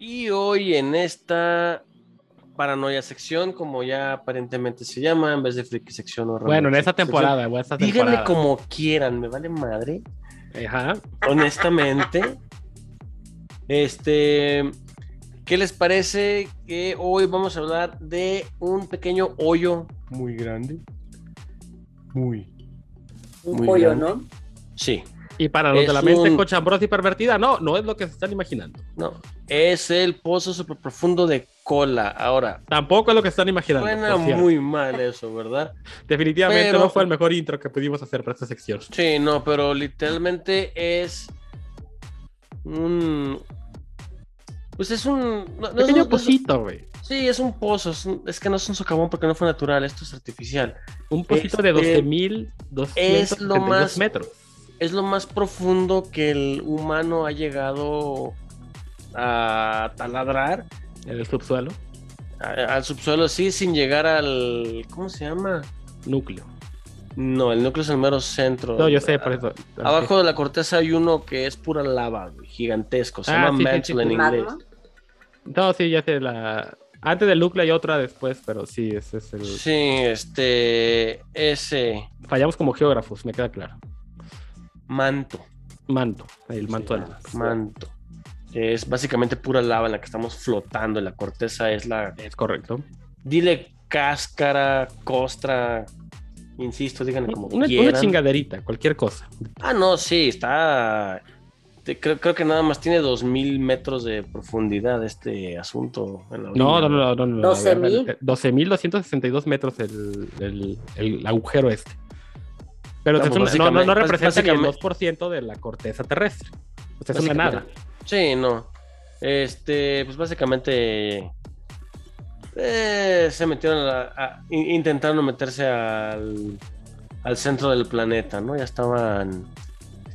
Y hoy en esta paranoia sección, como ya aparentemente se llama, en vez de friki sección o Bueno, en esta temporada, Díganle como quieran, me vale madre. Ajá. Honestamente. Este. ¿Qué les parece que hoy vamos a hablar de un pequeño hoyo muy grande? Muy. Un hoyo, ¿no? Sí. Y para los de la mente cochambrosa y pervertida, no, no es lo que se están imaginando. No, es el pozo super profundo de cola. Ahora. Tampoco es lo que están imaginando. Suena muy mal eso, ¿verdad? Definitivamente no fue el mejor intro que pudimos hacer para esta sección. Sí, no, pero literalmente es un. Pues es un. pequeño pocito, güey. Sí, es un pozo. Es, que no es un socavón porque no fue natural. Esto es artificial. Un pocito de 12.200 es lo más, metros es lo más profundo que el humano ha llegado a taladrar. ¿En el subsuelo? al subsuelo, sí, sin llegar al. ¿Cómo se llama? Núcleo. No, el núcleo es el mero centro. No, yo sé, por eso. Abajo de la corteza hay uno que es pura lava, gigantesco. Se ah, llama mantle en inglés. No, sí, ya sé. La... Antes del núcleo hay otra después, pero sí, ese es el. Sí, este. Ese. Fallamos como geógrafos, me queda claro manto. Manto, el manto del manto. Es básicamente pura lava en la que estamos flotando. La corteza es la. Es correcto. Dile cáscara, costra. Insisto, díganle como una, quieran. Una chingaderita, cualquier cosa. Ah, no, sí, está. Creo, creo que nada más tiene 2000 metros de profundidad este asunto. no, no, no, no, no. 12.262 metros el, el, el agujero este. Pero no, no, representa ni el 2% de la corteza terrestre. O es una nada. Sí, no. Este, pues básicamente eh, se metieron a, intentaron meterse al, al centro del planeta, ¿no? Ya estaban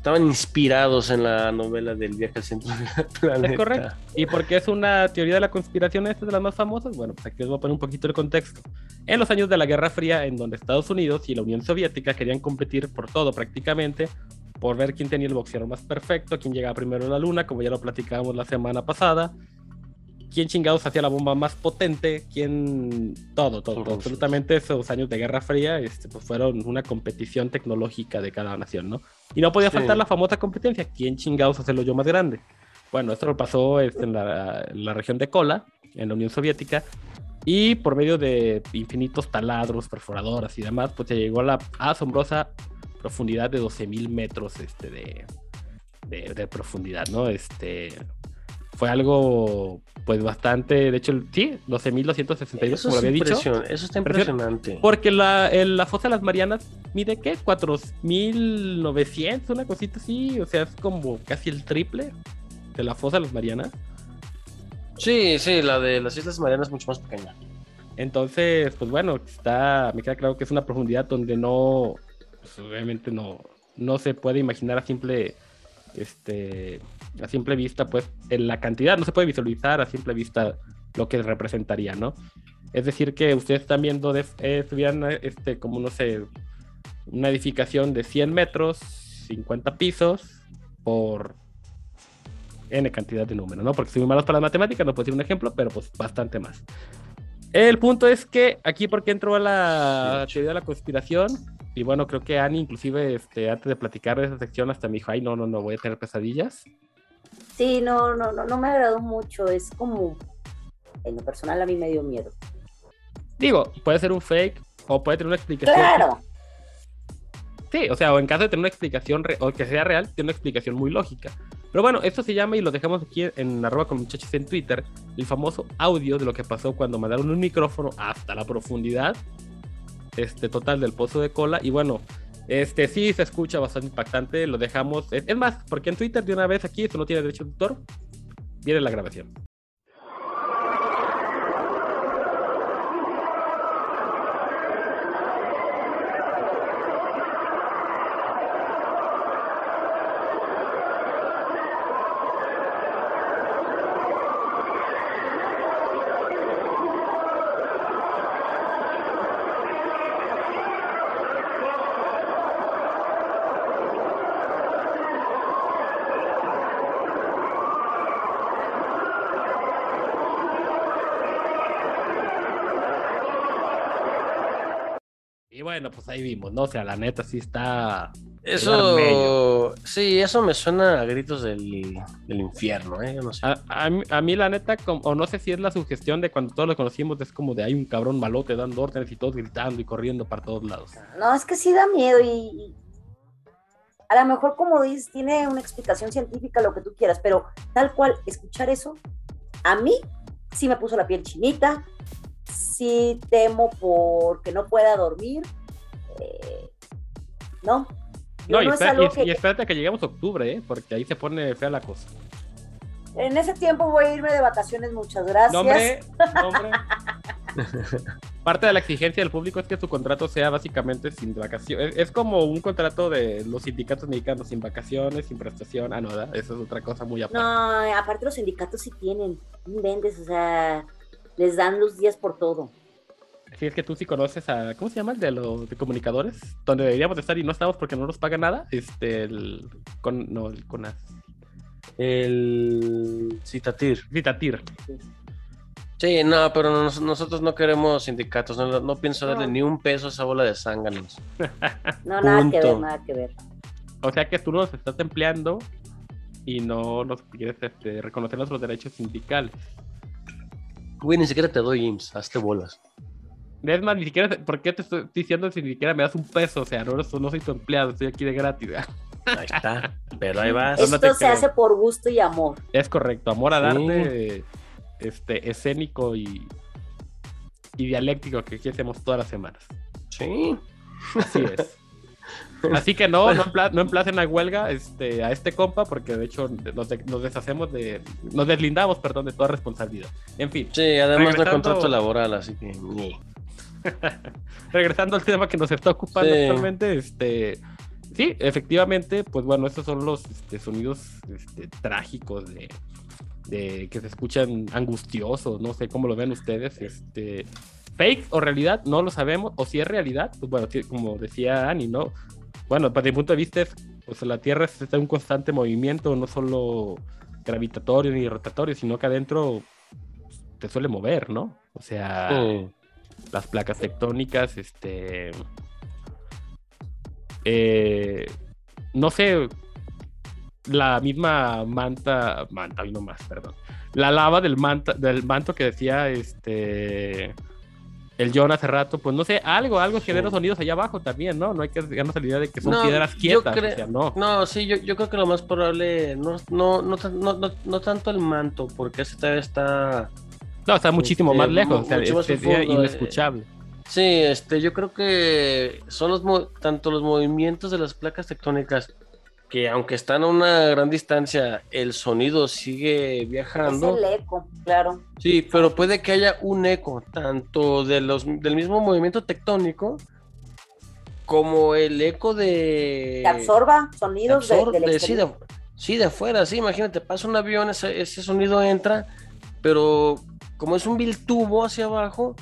estaban inspirados en la novela del viaje al centro del planeta. Es correcto. ¿Y por qué es una teoría de la conspiración esta de las más famosas? Bueno, pues aquí os voy a poner un poquito el contexto. En los años de la Guerra Fría, en donde Estados Unidos y la Unión Soviética querían competir por todo prácticamente, por ver quién tenía el boxeador más perfecto, quién llegaba primero a la luna, como ya lo platicábamos la semana pasada, quién chingados hacía la bomba más potente, quién... Todo, todo, absolutamente esos años de Guerra Fría este, pues fueron una competición tecnológica de cada nación, ¿no? Y no podía faltar la famosa competencia, quién chingados hace el hoyo más grande. Bueno, esto lo pasó este, en, la, en la región de Kola, en la Unión Soviética, y por medio de infinitos taladros, perforadoras y demás, pues se llegó a la asombrosa profundidad de 12.000 metros este, de, de, de profundidad, ¿no? Este, fue algo pues bastante, de hecho, sí, 12.262, Eso, como lo había dicho. eso está impresionante. Porque la, el- la fosa de las Marianas mide, ¿qué? 4.900, una cosita así, o sea, es como casi el triple de la fosa de las Marianas. Sí, sí, la de las Islas Marianas es mucho más pequeña. Entonces, pues bueno, está, me queda claro que es una profundidad donde no, pues, obviamente no, no se puede imaginar a simple, este, a simple vista, pues, en la cantidad, no se puede visualizar a simple vista lo que representaría, ¿no? Es decir, que ustedes están viendo, de, eh, este, como no sé, una edificación de 100 metros, 50 pisos, por N cantidad de números, ¿no? Porque soy muy malos para las matemáticas, no puedo decir un ejemplo, pero pues bastante más. El punto es que aquí porque entró a la teoría de la conspiración, y bueno, creo que Annie inclusive este, antes de platicar de esa sección hasta me dijo, ay, no, no, no, voy a tener pesadillas. Sí, no, no, no, no me agradó mucho. Es como, en lo personal a mí me dio miedo. Digo, puede ser un fake o puede tener una explicación. Claro. Sí, o sea, o en caso de tener una explicación o que sea real, tiene una explicación muy lógica. Pero bueno, esto se llama, y lo dejamos aquí en arroba con muchachos en Twitter, el famoso audio de lo que pasó cuando mandaron un micrófono hasta la profundidad este, total del pozo de cola. Y bueno, este sí se escucha bastante impactante, lo dejamos. Es, más, porque en Twitter de una vez aquí, esto no tiene derecho de autor, viene la grabación. Y bueno, pues ahí vimos, ¿no? O sea, la neta sí está. Eso, sí, eso me suena a gritos del, del infierno, ¿eh? Yo no sé. A, a mí- a mí, la neta, como- o no sé si es la sugestión de cuando todos lo conocimos, es como de hay un cabrón malote dando órdenes y todos gritando y corriendo para todos lados. No, es que sí da miedo y, y a lo mejor como dices, tiene una explicación científica, lo que tú quieras, pero tal cual, escuchar eso, a mí sí me puso la piel chinita, sí temo porque no pueda dormir, eh, ¿no? No, y, no es espera- algo y- que- y espérate que lleguemos a octubre, ¿eh? Porque ahí se pone fea la cosa. En ese tiempo voy a irme de vacaciones, muchas gracias. Parte de la exigencia del público es que su contrato sea básicamente sin vacaciones. Es, como un contrato de los sindicatos mexicanos sin vacaciones, sin prestación. Ah, no, ¿verdad? Eso es otra cosa muy aparte. No, aparte los sindicatos sí tienen, no inventes, o sea, les dan los días por todo. Si es que tú sí conoces a, ¿cómo se llama? El de los de comunicadores, donde deberíamos de estar y no estamos porque no nos paga nada. Este, el, con, no, el CONAS. El Citatir. Citatir. Sí, no, pero nos- nosotros no queremos sindicatos. No, no pienso darle No. ni un peso a esa bola de zánganos. No, nada que ver, nada que ver. O sea que tú nos estás empleando y no nos quieres este, reconocer nuestros derechos sindicales. Güey, ni siquiera te doy IMSS, hazte bolas. Es más, ni siquiera, ¿por qué te estoy diciendo si ni siquiera me das un peso? O sea, no, no soy tu empleado, estoy aquí de gratis. Ahí está. Pero ahí vas. Esto se creo. hace por gusto y amor. Es correcto, amor a Sí. darte este, escénico y, y dialéctico que aquí hacemos todas las semanas. Sí. Así es. Así que no, no, empla- no emplacen a huelga este, a este compa, porque de hecho nos, de- nos deshacemos de. Nos deslindamos, perdón, de toda responsabilidad. En fin, Sí, además no contrato laboral, así que. ni. regresando al tema que nos está ocupando Sí. actualmente, este. Sí, efectivamente, pues bueno, estos son los este, sonidos este, trágicos de, de que se escuchan angustiosos, no sé cómo lo ven ustedes, este fake o realidad, no lo sabemos, o si es realidad, pues bueno, como decía Ani, ¿no? Bueno, desde mi punto de vista es, pues la Tierra está en un constante movimiento, no solo gravitatorio ni rotatorio, sino que adentro te suele mover, ¿no? O sea, Sí. Las placas tectónicas, este. eh, no sé. la misma manta, manta, no más, perdón. La lava del, manta, del manto que decía este el John hace rato, pues no sé, algo, algo genera sonidos allá abajo también, ¿no? No hay que darnos la idea de que son piedras quietas. no. no, sí, yo, yo, creo que lo más probable, no, no, no, no, no tanto el manto, porque ese todavía está... No, está muchísimo este, más lejos, o sea, este sería inescuchable. Sí, este, yo creo que son los tanto los movimientos de las placas tectónicas que aunque están a una gran distancia, el sonido sigue viajando. Es el eco, claro. Sí, pero puede que haya un eco tanto de los del mismo movimiento tectónico como el eco de que absorba sonidos de, del sí, de, sí, de afuera, sí, imagínate, pasa un avión, ese, ese sonido entra, pero como es un vil tubo hacia abajo,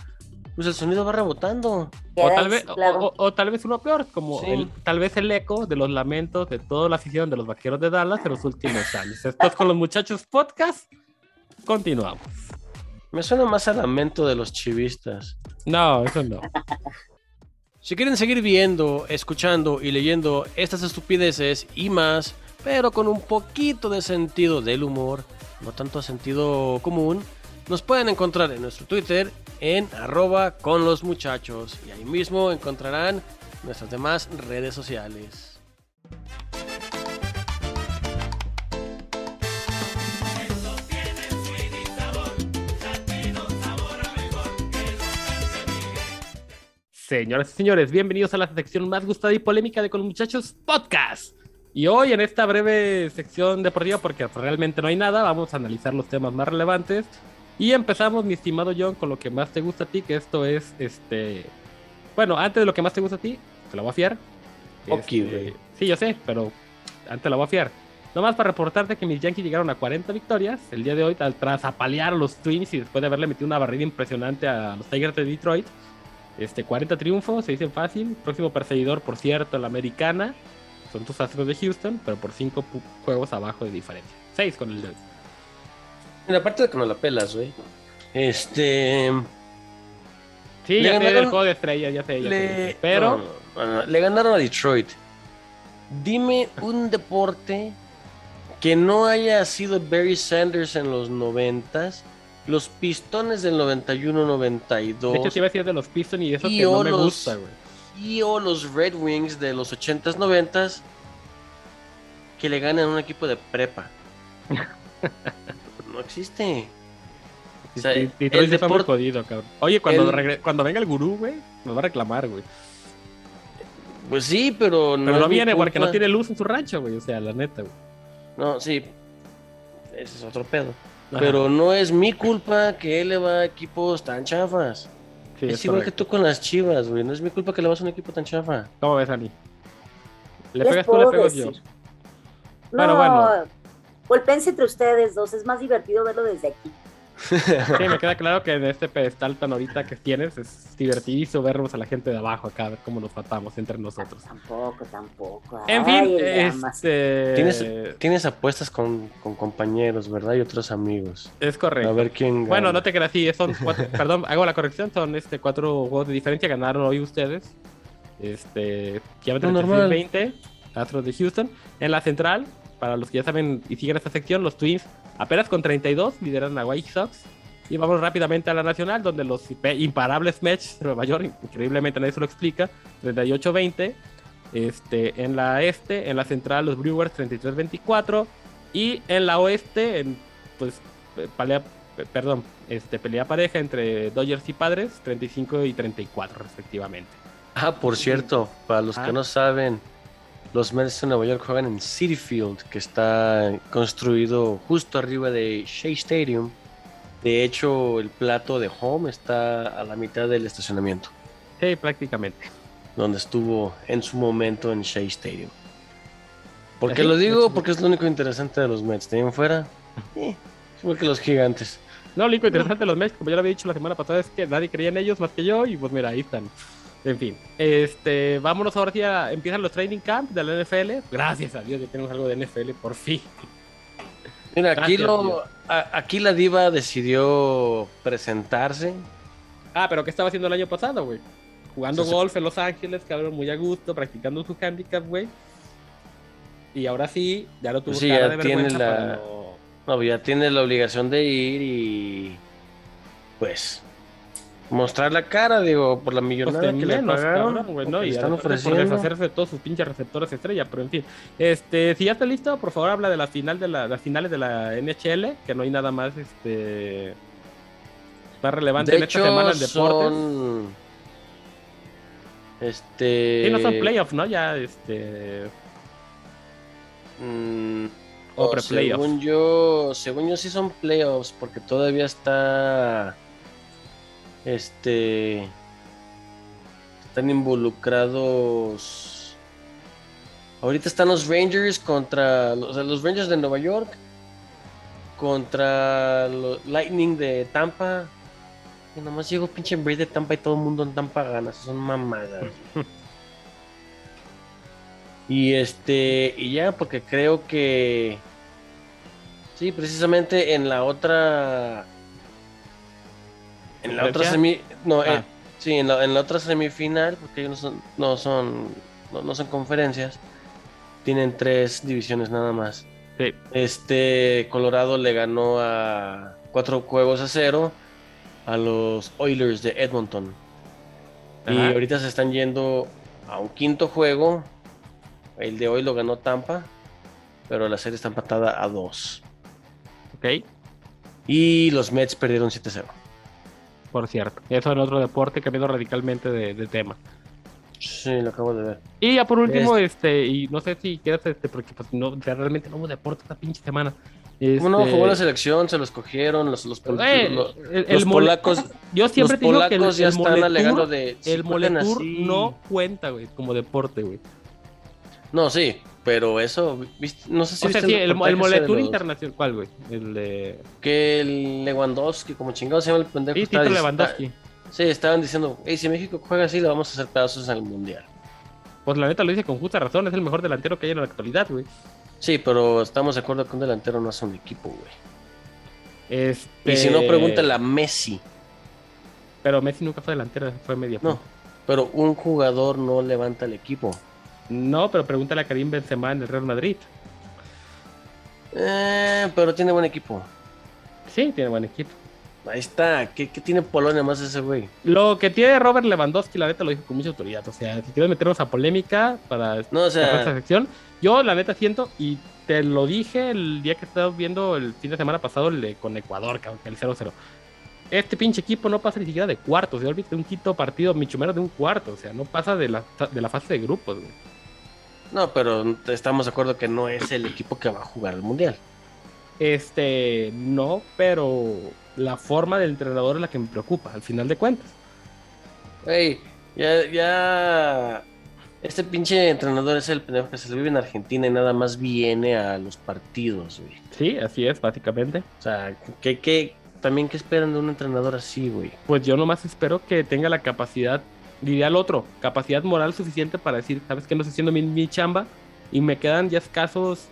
pues el sonido va rebotando. O tal, vez, o, tal vez uno peor, como el, tal vez el eco de los lamentos de toda la afición de los vaqueros de Dallas en los últimos años. Esto con los muchachos podcast. Continuamos. Me suena más a lamento de los chivistas. No, eso no. Si quieren seguir viendo, escuchando y leyendo estas estupideces y más, pero con un poquito de sentido del humor, no tanto sentido común, nos pueden encontrar en nuestro Twitter en arroba con los muchachos y ahí mismo encontrarán nuestras demás redes sociales. Señoras y señores, bienvenidos a la sección más gustada y polémica de Con los Muchachos Podcast. Y hoy en esta breve sección deportiva, porque realmente no hay nada, vamos a analizar los temas más relevantes y empezamos, mi estimado John, con lo que más te gusta a ti, que esto es, este... Bueno, antes de lo que más te gusta a ti, te la voy a fiar. Este, sí, yo sé, pero antes la voy a fiar. Nomás para reportarte que mis Yankees llegaron a 40 victorias el día de hoy, tras apalear a los Twins y después de haberle metido una barrida impresionante a los Tigers de Detroit. Este, 40 triunfos, se dicen fácil. Próximo perseguidor, por cierto, la americana. Son tus astros de Houston, pero por 5 juegos abajo de diferencia. 6 con el la parte de que no la pelas, güey. Este. Sí, ya sé del juego de estrellas, ya sé, ya sé. Pero. le ganaron a Detroit. Dime un deporte que no haya sido Barry Sanders en los noventas, los Pistones del 91-92. De hecho, te iba a decir de los Pistones y eso que no me gusta, güey. Y o los Red Wings de los 80s, 90s que le ganan a un equipo de prepa. no existe. O sea, el deporte... jodido, cabrón. Oye, cuando, cuando venga el gurú, güey, nos va a reclamar, güey. Pues sí, pero no. Pero no viene, porque no tiene luz en su rancho, güey. O sea, la neta, güey. No, sí. Ese es otro pedo. Pero no es mi culpa que él le va a equipos tan chafas. es, igual que tú con las chivas, güey. No es mi culpa que le vas a un equipo tan chafa. ¿Cómo ves, Ani? ¿Le pegas tú o le pego yo? No, bueno, bueno Golpense entre ustedes dos, es más divertido verlo desde aquí. Sí, me queda claro que en este pedestal tan ahorita que tienes es divertido vernos a la gente de abajo acá, a ver cómo nos matamos entre nosotros. Tampoco, tampoco. En fin, este... ¿Tienes, tienes apuestas con, con, compañeros, ¿verdad? Y otros amigos. Es correcto. A ver quién gana. Bueno, no te creas, sí, son cuatro, perdón, hago la corrección, son este cuatro juegos de diferencia, ganaron hoy ustedes. Este, kilómetro no, 20, Astros de Houston. En la central, para los que ya saben y siguen esta sección, los Twins apenas con 32 lideran a White Sox. Y vamos rápidamente a la nacional, donde los imparables Mets de Nueva York, increíblemente nadie se lo explica, 38-20. Este, en la este, en la central, los Brewers 33-24. Y en la oeste, en, pues, pelea, perdón, este, pelea pareja entre Dodgers y Padres, 35 y 34 respectivamente. Ah, por cierto, para los que ah. no saben, los Mets de Nueva York juegan en City Field, que está construido justo arriba de Shea Stadium. De hecho, el plato de home está a la mitad del estacionamiento. Sí, prácticamente. Donde estuvo en su momento en Shea Stadium. ¿Por qué lo digo? Porque es lo único interesante de los Mets. De fuera, eh, igual que los gigantes. No, lo único interesante de los Mets, como ya lo había dicho la semana pasada, es que nadie creía en ellos más que yo. Y pues mira, ahí están. En fin, este, vámonos ahora ya empiezan los training camps de la NFL. Gracias a Dios ya tenemos algo de NFL, por fin. Mira, aquí, lo, aquí la diva decidió presentarse. Ah, pero ¿qué estaba haciendo el año pasado, güey? Jugando golf en Los Ángeles, cabrón, muy a gusto, practicando su handicap, güey. y ahora sí, ya lo tuvo Sí, cara ya de tiene vergüenza la- No, ya tiene la obligación de ir y pues mostrar la cara, digo, por la Pues millonada de que le pagaron, cabrón, ¿no? Y están por deshacerse de todos sus pinches receptores estrella, pero en fin. Este, si ya está listo, por favor habla de la final de la, las finales de la NHL, que no hay nada más este más relevante De en esta semana hecho, en deportes. son este Sí, no son playoffs, ¿no? Ya este mm, O pre-playoffs. Según yo, según yo sí son playoffs porque todavía está este están involucrados ahorita están los Rangers contra los, o sea, los Rangers de Nueva York contra los Lightning de Tampa. Y nomás llegó pinche Brady de Tampa y todo el mundo en Tampa gana son mamadas y este y ya porque creo que sí precisamente en la otra en la otra semi no Ah. eh, sí en la, en la otra semifinal porque ellos no son no son no, no son conferencias tienen tres divisiones nada más sí, este Colorado le ganó a cuatro juegos a cero a los Oilers de Edmonton y ahorita se están yendo a un quinto juego. El de hoy lo ganó Tampa, pero la serie está empatada a dos. ok, Y los Mets perdieron 7-0. Por cierto. Eso en otro deporte cambiando radicalmente de, de tema. Sí, lo acabo de ver. Y ya por último, este, y no sé si quieres, este, porque pues no, realmente no hubo deporte esta pinche semana. Este, Jugó la selección, se los cogieron, los, los, pol- eh, los- el- los el mole- polacos, Yo siempre los digo que el, polacos ya el están Moletour- alegando de... si el Moletour no cuenta, güey, como deporte, güey. No, sí, pero eso, ¿viste? no sé si O sea, sí, el, el los- internacional, ¿cuál, güey? El de... Que el Lewandowski, como chingado se llama el pendejo. Sí, dic- Lewandowski. Sí, estaban diciendo, hey, si México juega así, le vamos a hacer pedazos en el Mundial. Pues la neta lo dice con justa razón, es el mejor delantero que hay en la actualidad, güey. Sí, pero estamos de acuerdo que un delantero no es un equipo, güey. Este... Y si no, pregúntale a Messi. Pero Messi nunca fue delantero, fue media. No, pero un jugador no levanta el equipo. No, pero pregúntale a Karim Benzema en el Real Madrid. Eh, pero tiene buen equipo. Sí, tiene buen equipo. Ahí está. ¿Qué, qué tiene Polonia más ese güey? Lo que tiene Robert Lewandowski, la neta lo dijo con mucha autoridad. O sea, si quieres meternos a polémica para No, o cerrar esta sección, yo la neta siento, y te lo dije el día que estaba viendo el fin de semana pasado el de con Ecuador, el 0-0. Este pinche equipo no pasa ni siquiera de cuartos. Olvídate un quinto partido, mucho menos de un cuarto. O sea, no pasa de la, de la fase de grupos, güey. No, pero estamos de acuerdo que no es el equipo que va a jugar el Mundial. Este, no, pero la forma del entrenador es la que me preocupa, al final de cuentas. Güey, ya, ya. Este pinche entrenador es el pendejo que se le vive en Argentina y nada más viene a los partidos, güey. Sí, así es, básicamente. O sea, ¿qué, qué, también qué esperan de un entrenador así, güey? Pues yo nomás espero que tenga la capacidad, diría el otro, capacidad moral suficiente para decir, sabes que no estoy haciendo mi, mi chamba y me quedan ya escasos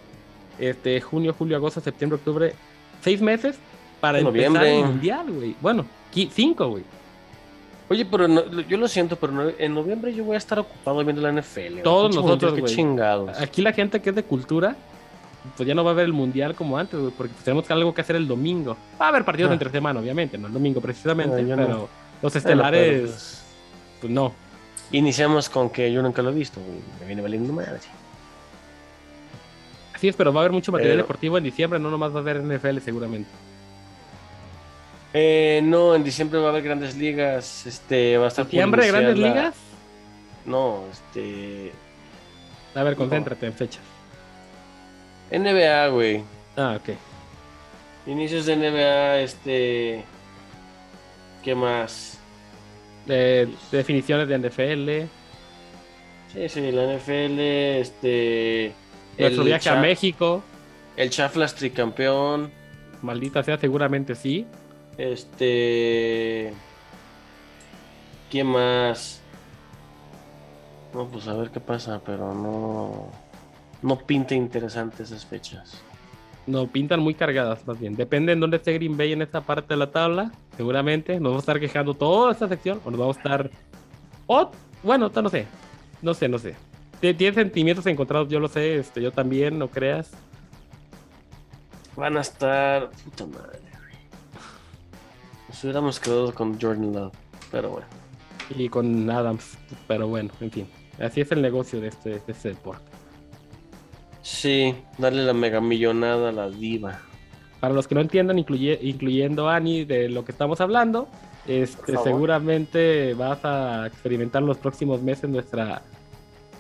este, junio, julio, agosto, septiembre, octubre, seis meses para Noviembre. empezar el mundial, güey. Bueno, cinco, güey. Oye, pero no- yo lo siento, pero no- en noviembre yo voy a estar ocupado viendo la NFL. Todos nosotros, güey. chingados. Aquí la gente que es de cultura, pues ya no va a ver el mundial como antes, güey, porque tenemos algo que hacer el domingo. Va a haber partidos Ah. entre semana, obviamente, no el domingo precisamente, no. pero los estelares, pero, pues, no. iniciamos con que yo nunca lo he visto. Me viene valiendo madre. Así es, pero va a haber mucho material Pero- deportivo en diciembre, no nomás va a haber NFL seguramente. Eh, no, en diciembre va a haber grandes ligas. Este, va a estar. ¿Diciembre, iniciar grandes la- ligas? No, este. A ver, No. concéntrate en fechas. NBA, güey. Ah, ok. Inicios de NBA, este. ¿Qué más? De, definiciones de NFL, Sí, sí, la NFL, este. nuestro viaje a México, El Chaflas tricampeón. maldita sea, seguramente sí. Este. ¿Quién más? No, pues a ver qué pasa, pero no. No pinta interesante esas fechas. No, pintan muy cargadas, más bien. Depende en dónde esté Green Bay en esta parte de la tabla, seguramente. Nos vamos a estar quejando toda esta sección, o nos vamos a estar. O, bueno, no sé. No sé, no sé. Tienes sentimientos encontrados, yo lo sé, este, yo también, no creas. Van a estar. Puta madre. Nos hubiéramos quedado con Jordan Love, pero bueno. Y con Adams, pero bueno, en fin. Así es el negocio de este, de este deporte. Sí, darle la mega millonada a la diva. Para los que no entiendan, incluyendo Ani, de lo que estamos hablando, este, seguramente vas a experimentar los próximos meses nuestra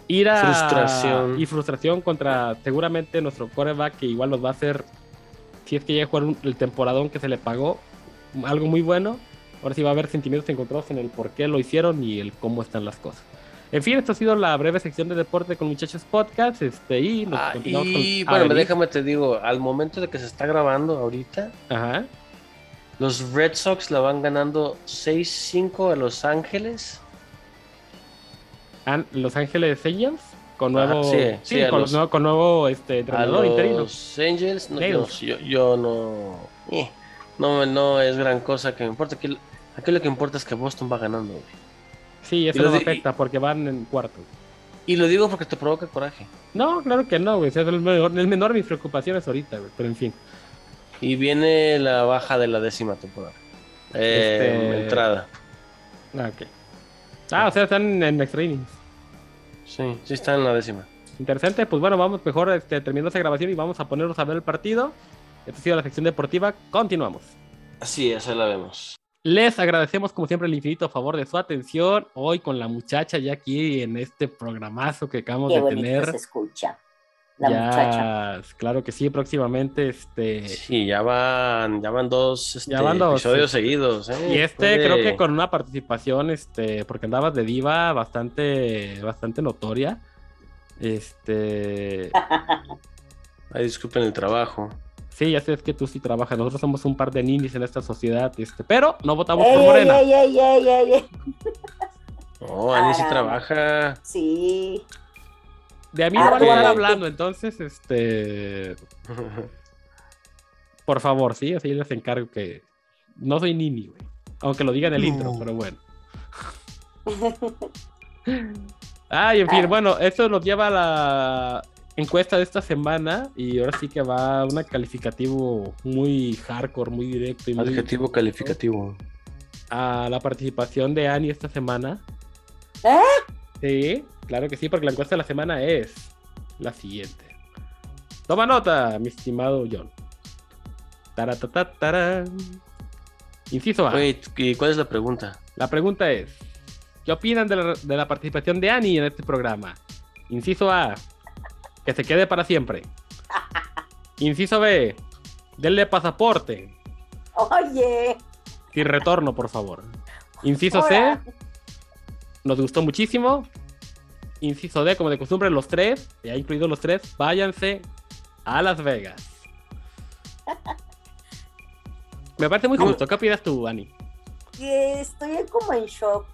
ira frustración. y frustración contra seguramente nuestro coreback que igual nos va a hacer, si es que llega a jugar el temporadón que se le pagó, algo muy bueno. Ahora sí va a haber sentimientos encontrados en el por qué lo hicieron y el cómo están las cosas. En fin, esto ha sido la breve sección de deporte con muchachos podcast. Este, y ah, y bueno, déjame te digo, al momento de que se está grabando ahorita, Ajá. los Red Sox la van ganando 6-5 a Los Ángeles. Los Ángeles Angels con nuevo, sí, con, nuevo, este, entrenador interino. Los Angels, no, yo, yo, no, eh, no, no es gran cosa que me importa. Aquí, aquí lo que importa es que Boston va ganando. Sí, eso no afecta porque van en cuarto. Y lo digo porque te provoca coraje. No, claro que no, güey. Es el menor, el menor de mis preocupaciones ahorita, güey. Pero en fin. Y viene la baja de la décima temporada. Eh, este... Entrada. Ah, ok. Ah, o sea, están en extra innings. Sí, sí están en la décima. Interesante, pues bueno, vamos mejor este, terminando esa grabación y vamos a ponernos a ver el partido. Esta ha sido la sección deportiva. Continuamos. Así es, ahí la vemos. Les agradecemos como siempre el infinito favor de su atención hoy con la muchacha ya aquí en este programazo que acabamos de tener. Se escucha. La muchacha. Claro que sí, próximamente este Sí, ya van ya van dos, este, episodios seguidos, ¿eh? Y este creo que con una participación este porque andabas de diva bastante bastante notoria. Este Ay, disculpen el trabajo. Sí, ya sé que tú sí trabajas. Nosotros somos un par de ninis en esta sociedad, este, pero no votamos por Morena. Ey, ey, ey, no, Ani sí trabaja. Sí. De a mí no van a estar hablando, entonces, este. Por favor, sí, así les encargo que. No soy nini, güey. Aunque lo diga en el intro, pero bueno. Ay, en fin, bueno, esto nos lleva a la encuesta de esta semana y ahora sí que va un calificativo muy hardcore, muy directo. Y muy Adjetivo calificativo. A la participación de Annie esta semana. ¿Eh? Sí, claro que sí, porque la encuesta de la semana es la siguiente. Toma nota, mi estimado John. Inciso A. ¿y cuál es la pregunta? La pregunta es: ¿Qué opinan de la, de la participación de Annie en este programa? Inciso A que se quede para siempre. Inciso B, denle pasaporte. Oye. Sin retorno, por favor. Inciso C, nos gustó muchísimo. Inciso D, como de costumbre, los tres, ya incluidos los tres, váyanse a Las Vegas. Me parece muy justo. ¿Qué opinas tú, Dani? estoy como en shock.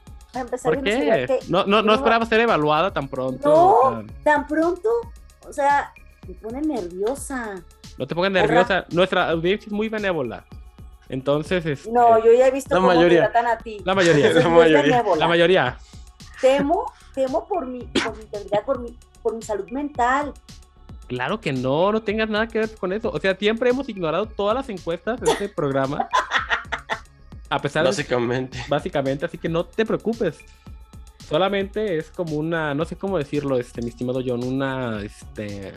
¿Por qué? no, no, no, esperaba ser evaluada tan pronto. No, tan pronto. O sea, me pone nerviosa. No te pongas nerviosa. Nuestra audiencia es muy benévola. Entonces, este... No, yo ya he visto cómo te tratan a ti. La mayoría. la, mayoría la mayoría. Temo, temo por mi, por mi integridad, por mi, por mi salud mental. Claro que no, no tengas nada que ver con eso. O sea, siempre hemos ignorado todas las encuestas de este programa. A pesar básicamente. de. Básicamente, así que no te preocupes. Solamente es como una, no sé cómo decirlo, este, mi estimado John, una, este...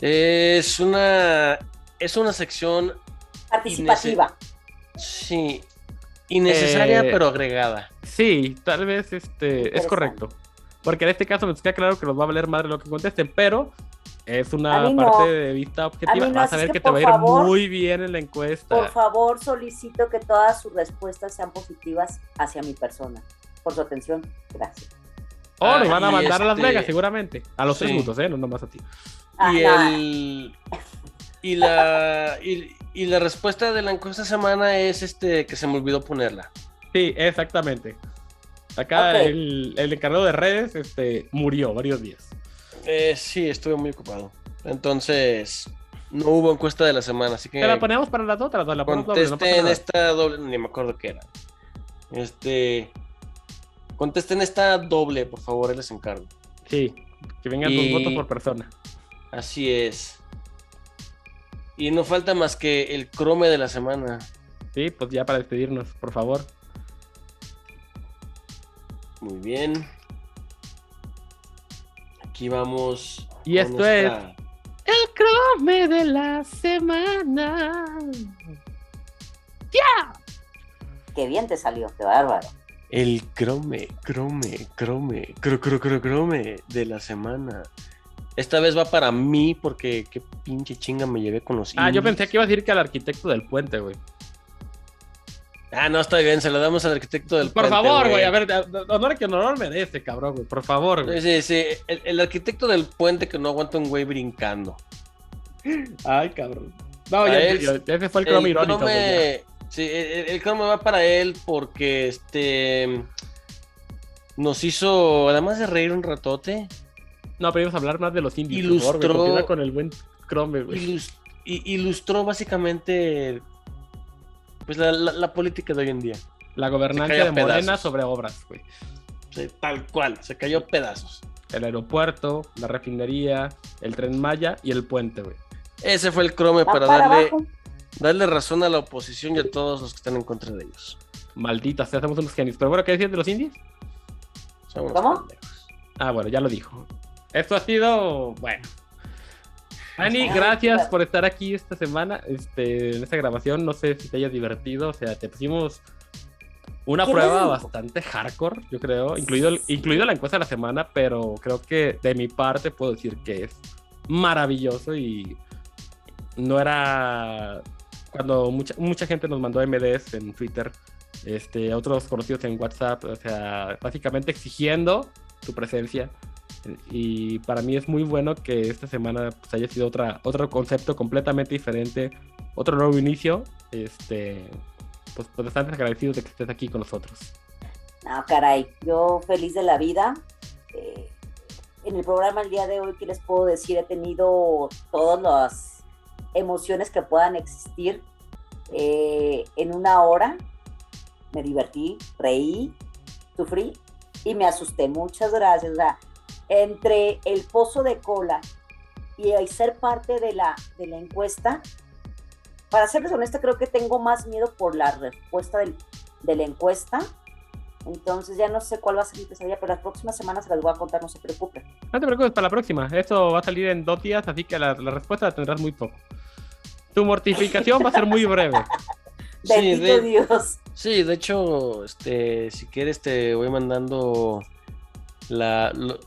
Es una, es una sección... Participativa. Sí, innecesaria eh, pero agregada. Sí, tal vez este, es correcto. Porque en este caso me queda claro que nos va a valer madre lo que contesten, pero es una parte de vista objetiva. Vas a ver que, te va a ir muy bien en la encuesta. Por favor, solicito que todas sus respuestas sean positivas hacia mi persona por su atención. Gracias. Oh, nos van a mandar a Las Vegas, este, seguramente. A los sí. ¿eh? No nomás a ti. y el. Y la, y, la respuesta de la encuesta semana es este que se me olvidó ponerla. Sí, exactamente. Acá el, el, encargado de redes este, murió varios días. Eh, sí, estuve muy ocupado. Entonces, no hubo encuesta de la semana, así que. Te la ponemos para las otras, la en esta doble, ni me acuerdo qué era. Este. Contesten esta doble, por favor, les encargo. Sí, Que vengan dos votos por persona. Así es. Y no falta más que el crome de la semana. Sí, pues ya para despedirnos, por favor. Muy bien. Aquí vamos. Y esto es el crome de la semana. ¡Ya! Qué bien te salió, qué bárbaro. El crome, crome, crome, cro, cro, cro, crome de la semana. Esta vez va para mí porque qué pinche chinga me llevé con los Ah, yo pensé que iba a decir que al arquitecto del puente, güey. Ah, no, está bien, se lo damos al arquitecto del Por puente. favor, güey, a ver, honor que honor merece, cabrón, güey, por favor, güey. Sí, sí, el, el arquitecto del puente que no aguanta un güey brincando. Ay, cabrón. No, ya, él- ya- ese fue el cromo irónico, güey. ya. Sí, el, el crome va para él porque este nos hizo, además de reír un ratote, No, pero íbamos a hablar más de los indios. Ilustró- favor, güey, con el buen ilustró básicamente pues la, la- la política de hoy en día. La cayó de Morena sobre obras, güey. Sí, tal cual, se cayó a pedazos. El aeropuerto, la refinería, el tren Maya y el puente, güey. Ese fue el crome Va para para darle, abajo. Darle razón a la oposición y a todos los que están en contra de ellos. Maldita, sea, hacemos unos genios. Pero bueno, ¿qué decías de los indios? Son unos ¿Cómo? pendejos. Ah, bueno, ya lo dijo. Esto ha sido, bueno. Ani, gracias por estar aquí esta semana, este, en esta grabación. No sé si te hayas divertido, o sea, te pusimos una ¿Qué prueba bastante hardcore, yo creo, incluido, el- incluido la encuesta de la semana, pero creo que de mi parte puedo decir que es maravilloso y no era cuando mucha, mucha gente nos mandó MDs en Twitter, este, otros conocidos en WhatsApp, o sea, básicamente exigiendo tu presencia. Y para mí es muy bueno que esta semana pues, haya sido otra, otro concepto completamente diferente, otro nuevo inicio. Este, pues, pues bastante agradecidos de que estés aquí con nosotros. No, caray, yo feliz de la vida. Eh, en el programa el día de hoy, ¿qué les puedo decir? He tenido todas las emociones que puedan existir eh, en una hora. Me divertí, reí, sufrí y me asusté. Muchas gracias. Entre el pozo de cola y ser parte de la, de la encuesta, para serles honesta, creo que tengo más miedo por la respuesta del- de la encuesta entonces ya no sé cuál va a ser mi pesadilla, pero las próximas semanas se las voy a contar, no se preocupen. No te preocupes para la próxima. Esto va a salir en dos días, así que la respuesta la tendrás muy poco. Tu mortificación va a ser muy breve. Sí, Bendito de- Dios. Sí, de hecho, este, si quieres te voy mandando la, lo-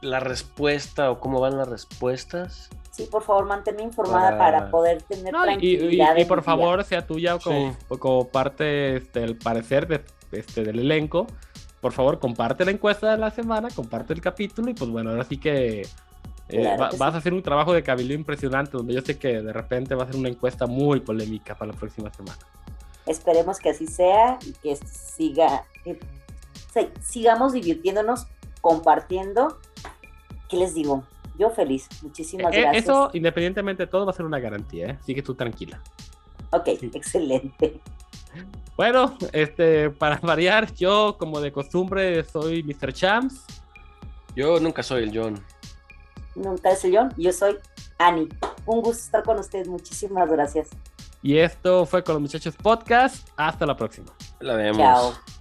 la respuesta o cómo van las respuestas. Sí, por favor, manténme informada Para- para, poder tener No, y, y- tranquilidad. y en por favor, sea tuya como, Sí. como parte este, del parecer de, este, del elenco. Por favor, comparte la encuesta de la semana, comparte el capítulo y pues bueno, ahora sí que, eh, Claro va- que sí. vas a hacer un trabajo de cabildo impresionante donde yo sé que de repente va a ser una encuesta muy polémica para la próxima semana. Esperemos que así sea y que siga, que sigamos divirtiéndonos, compartiendo. ¿Qué les digo? Yo feliz. Muchísimas Eh, gracias. Eso, independientemente de todo, va a ser una garantía, ¿eh? Así que tú tranquila. Ok, sí. excelente. Bueno, este, para variar, yo como de costumbre soy Mr. Champs. Yo nunca soy el John. Nunca es el John, yo soy Ani. Un gusto estar con ustedes. Muchísimas gracias. Y esto fue con los muchachos podcast. Hasta la próxima. La vemos. Chao.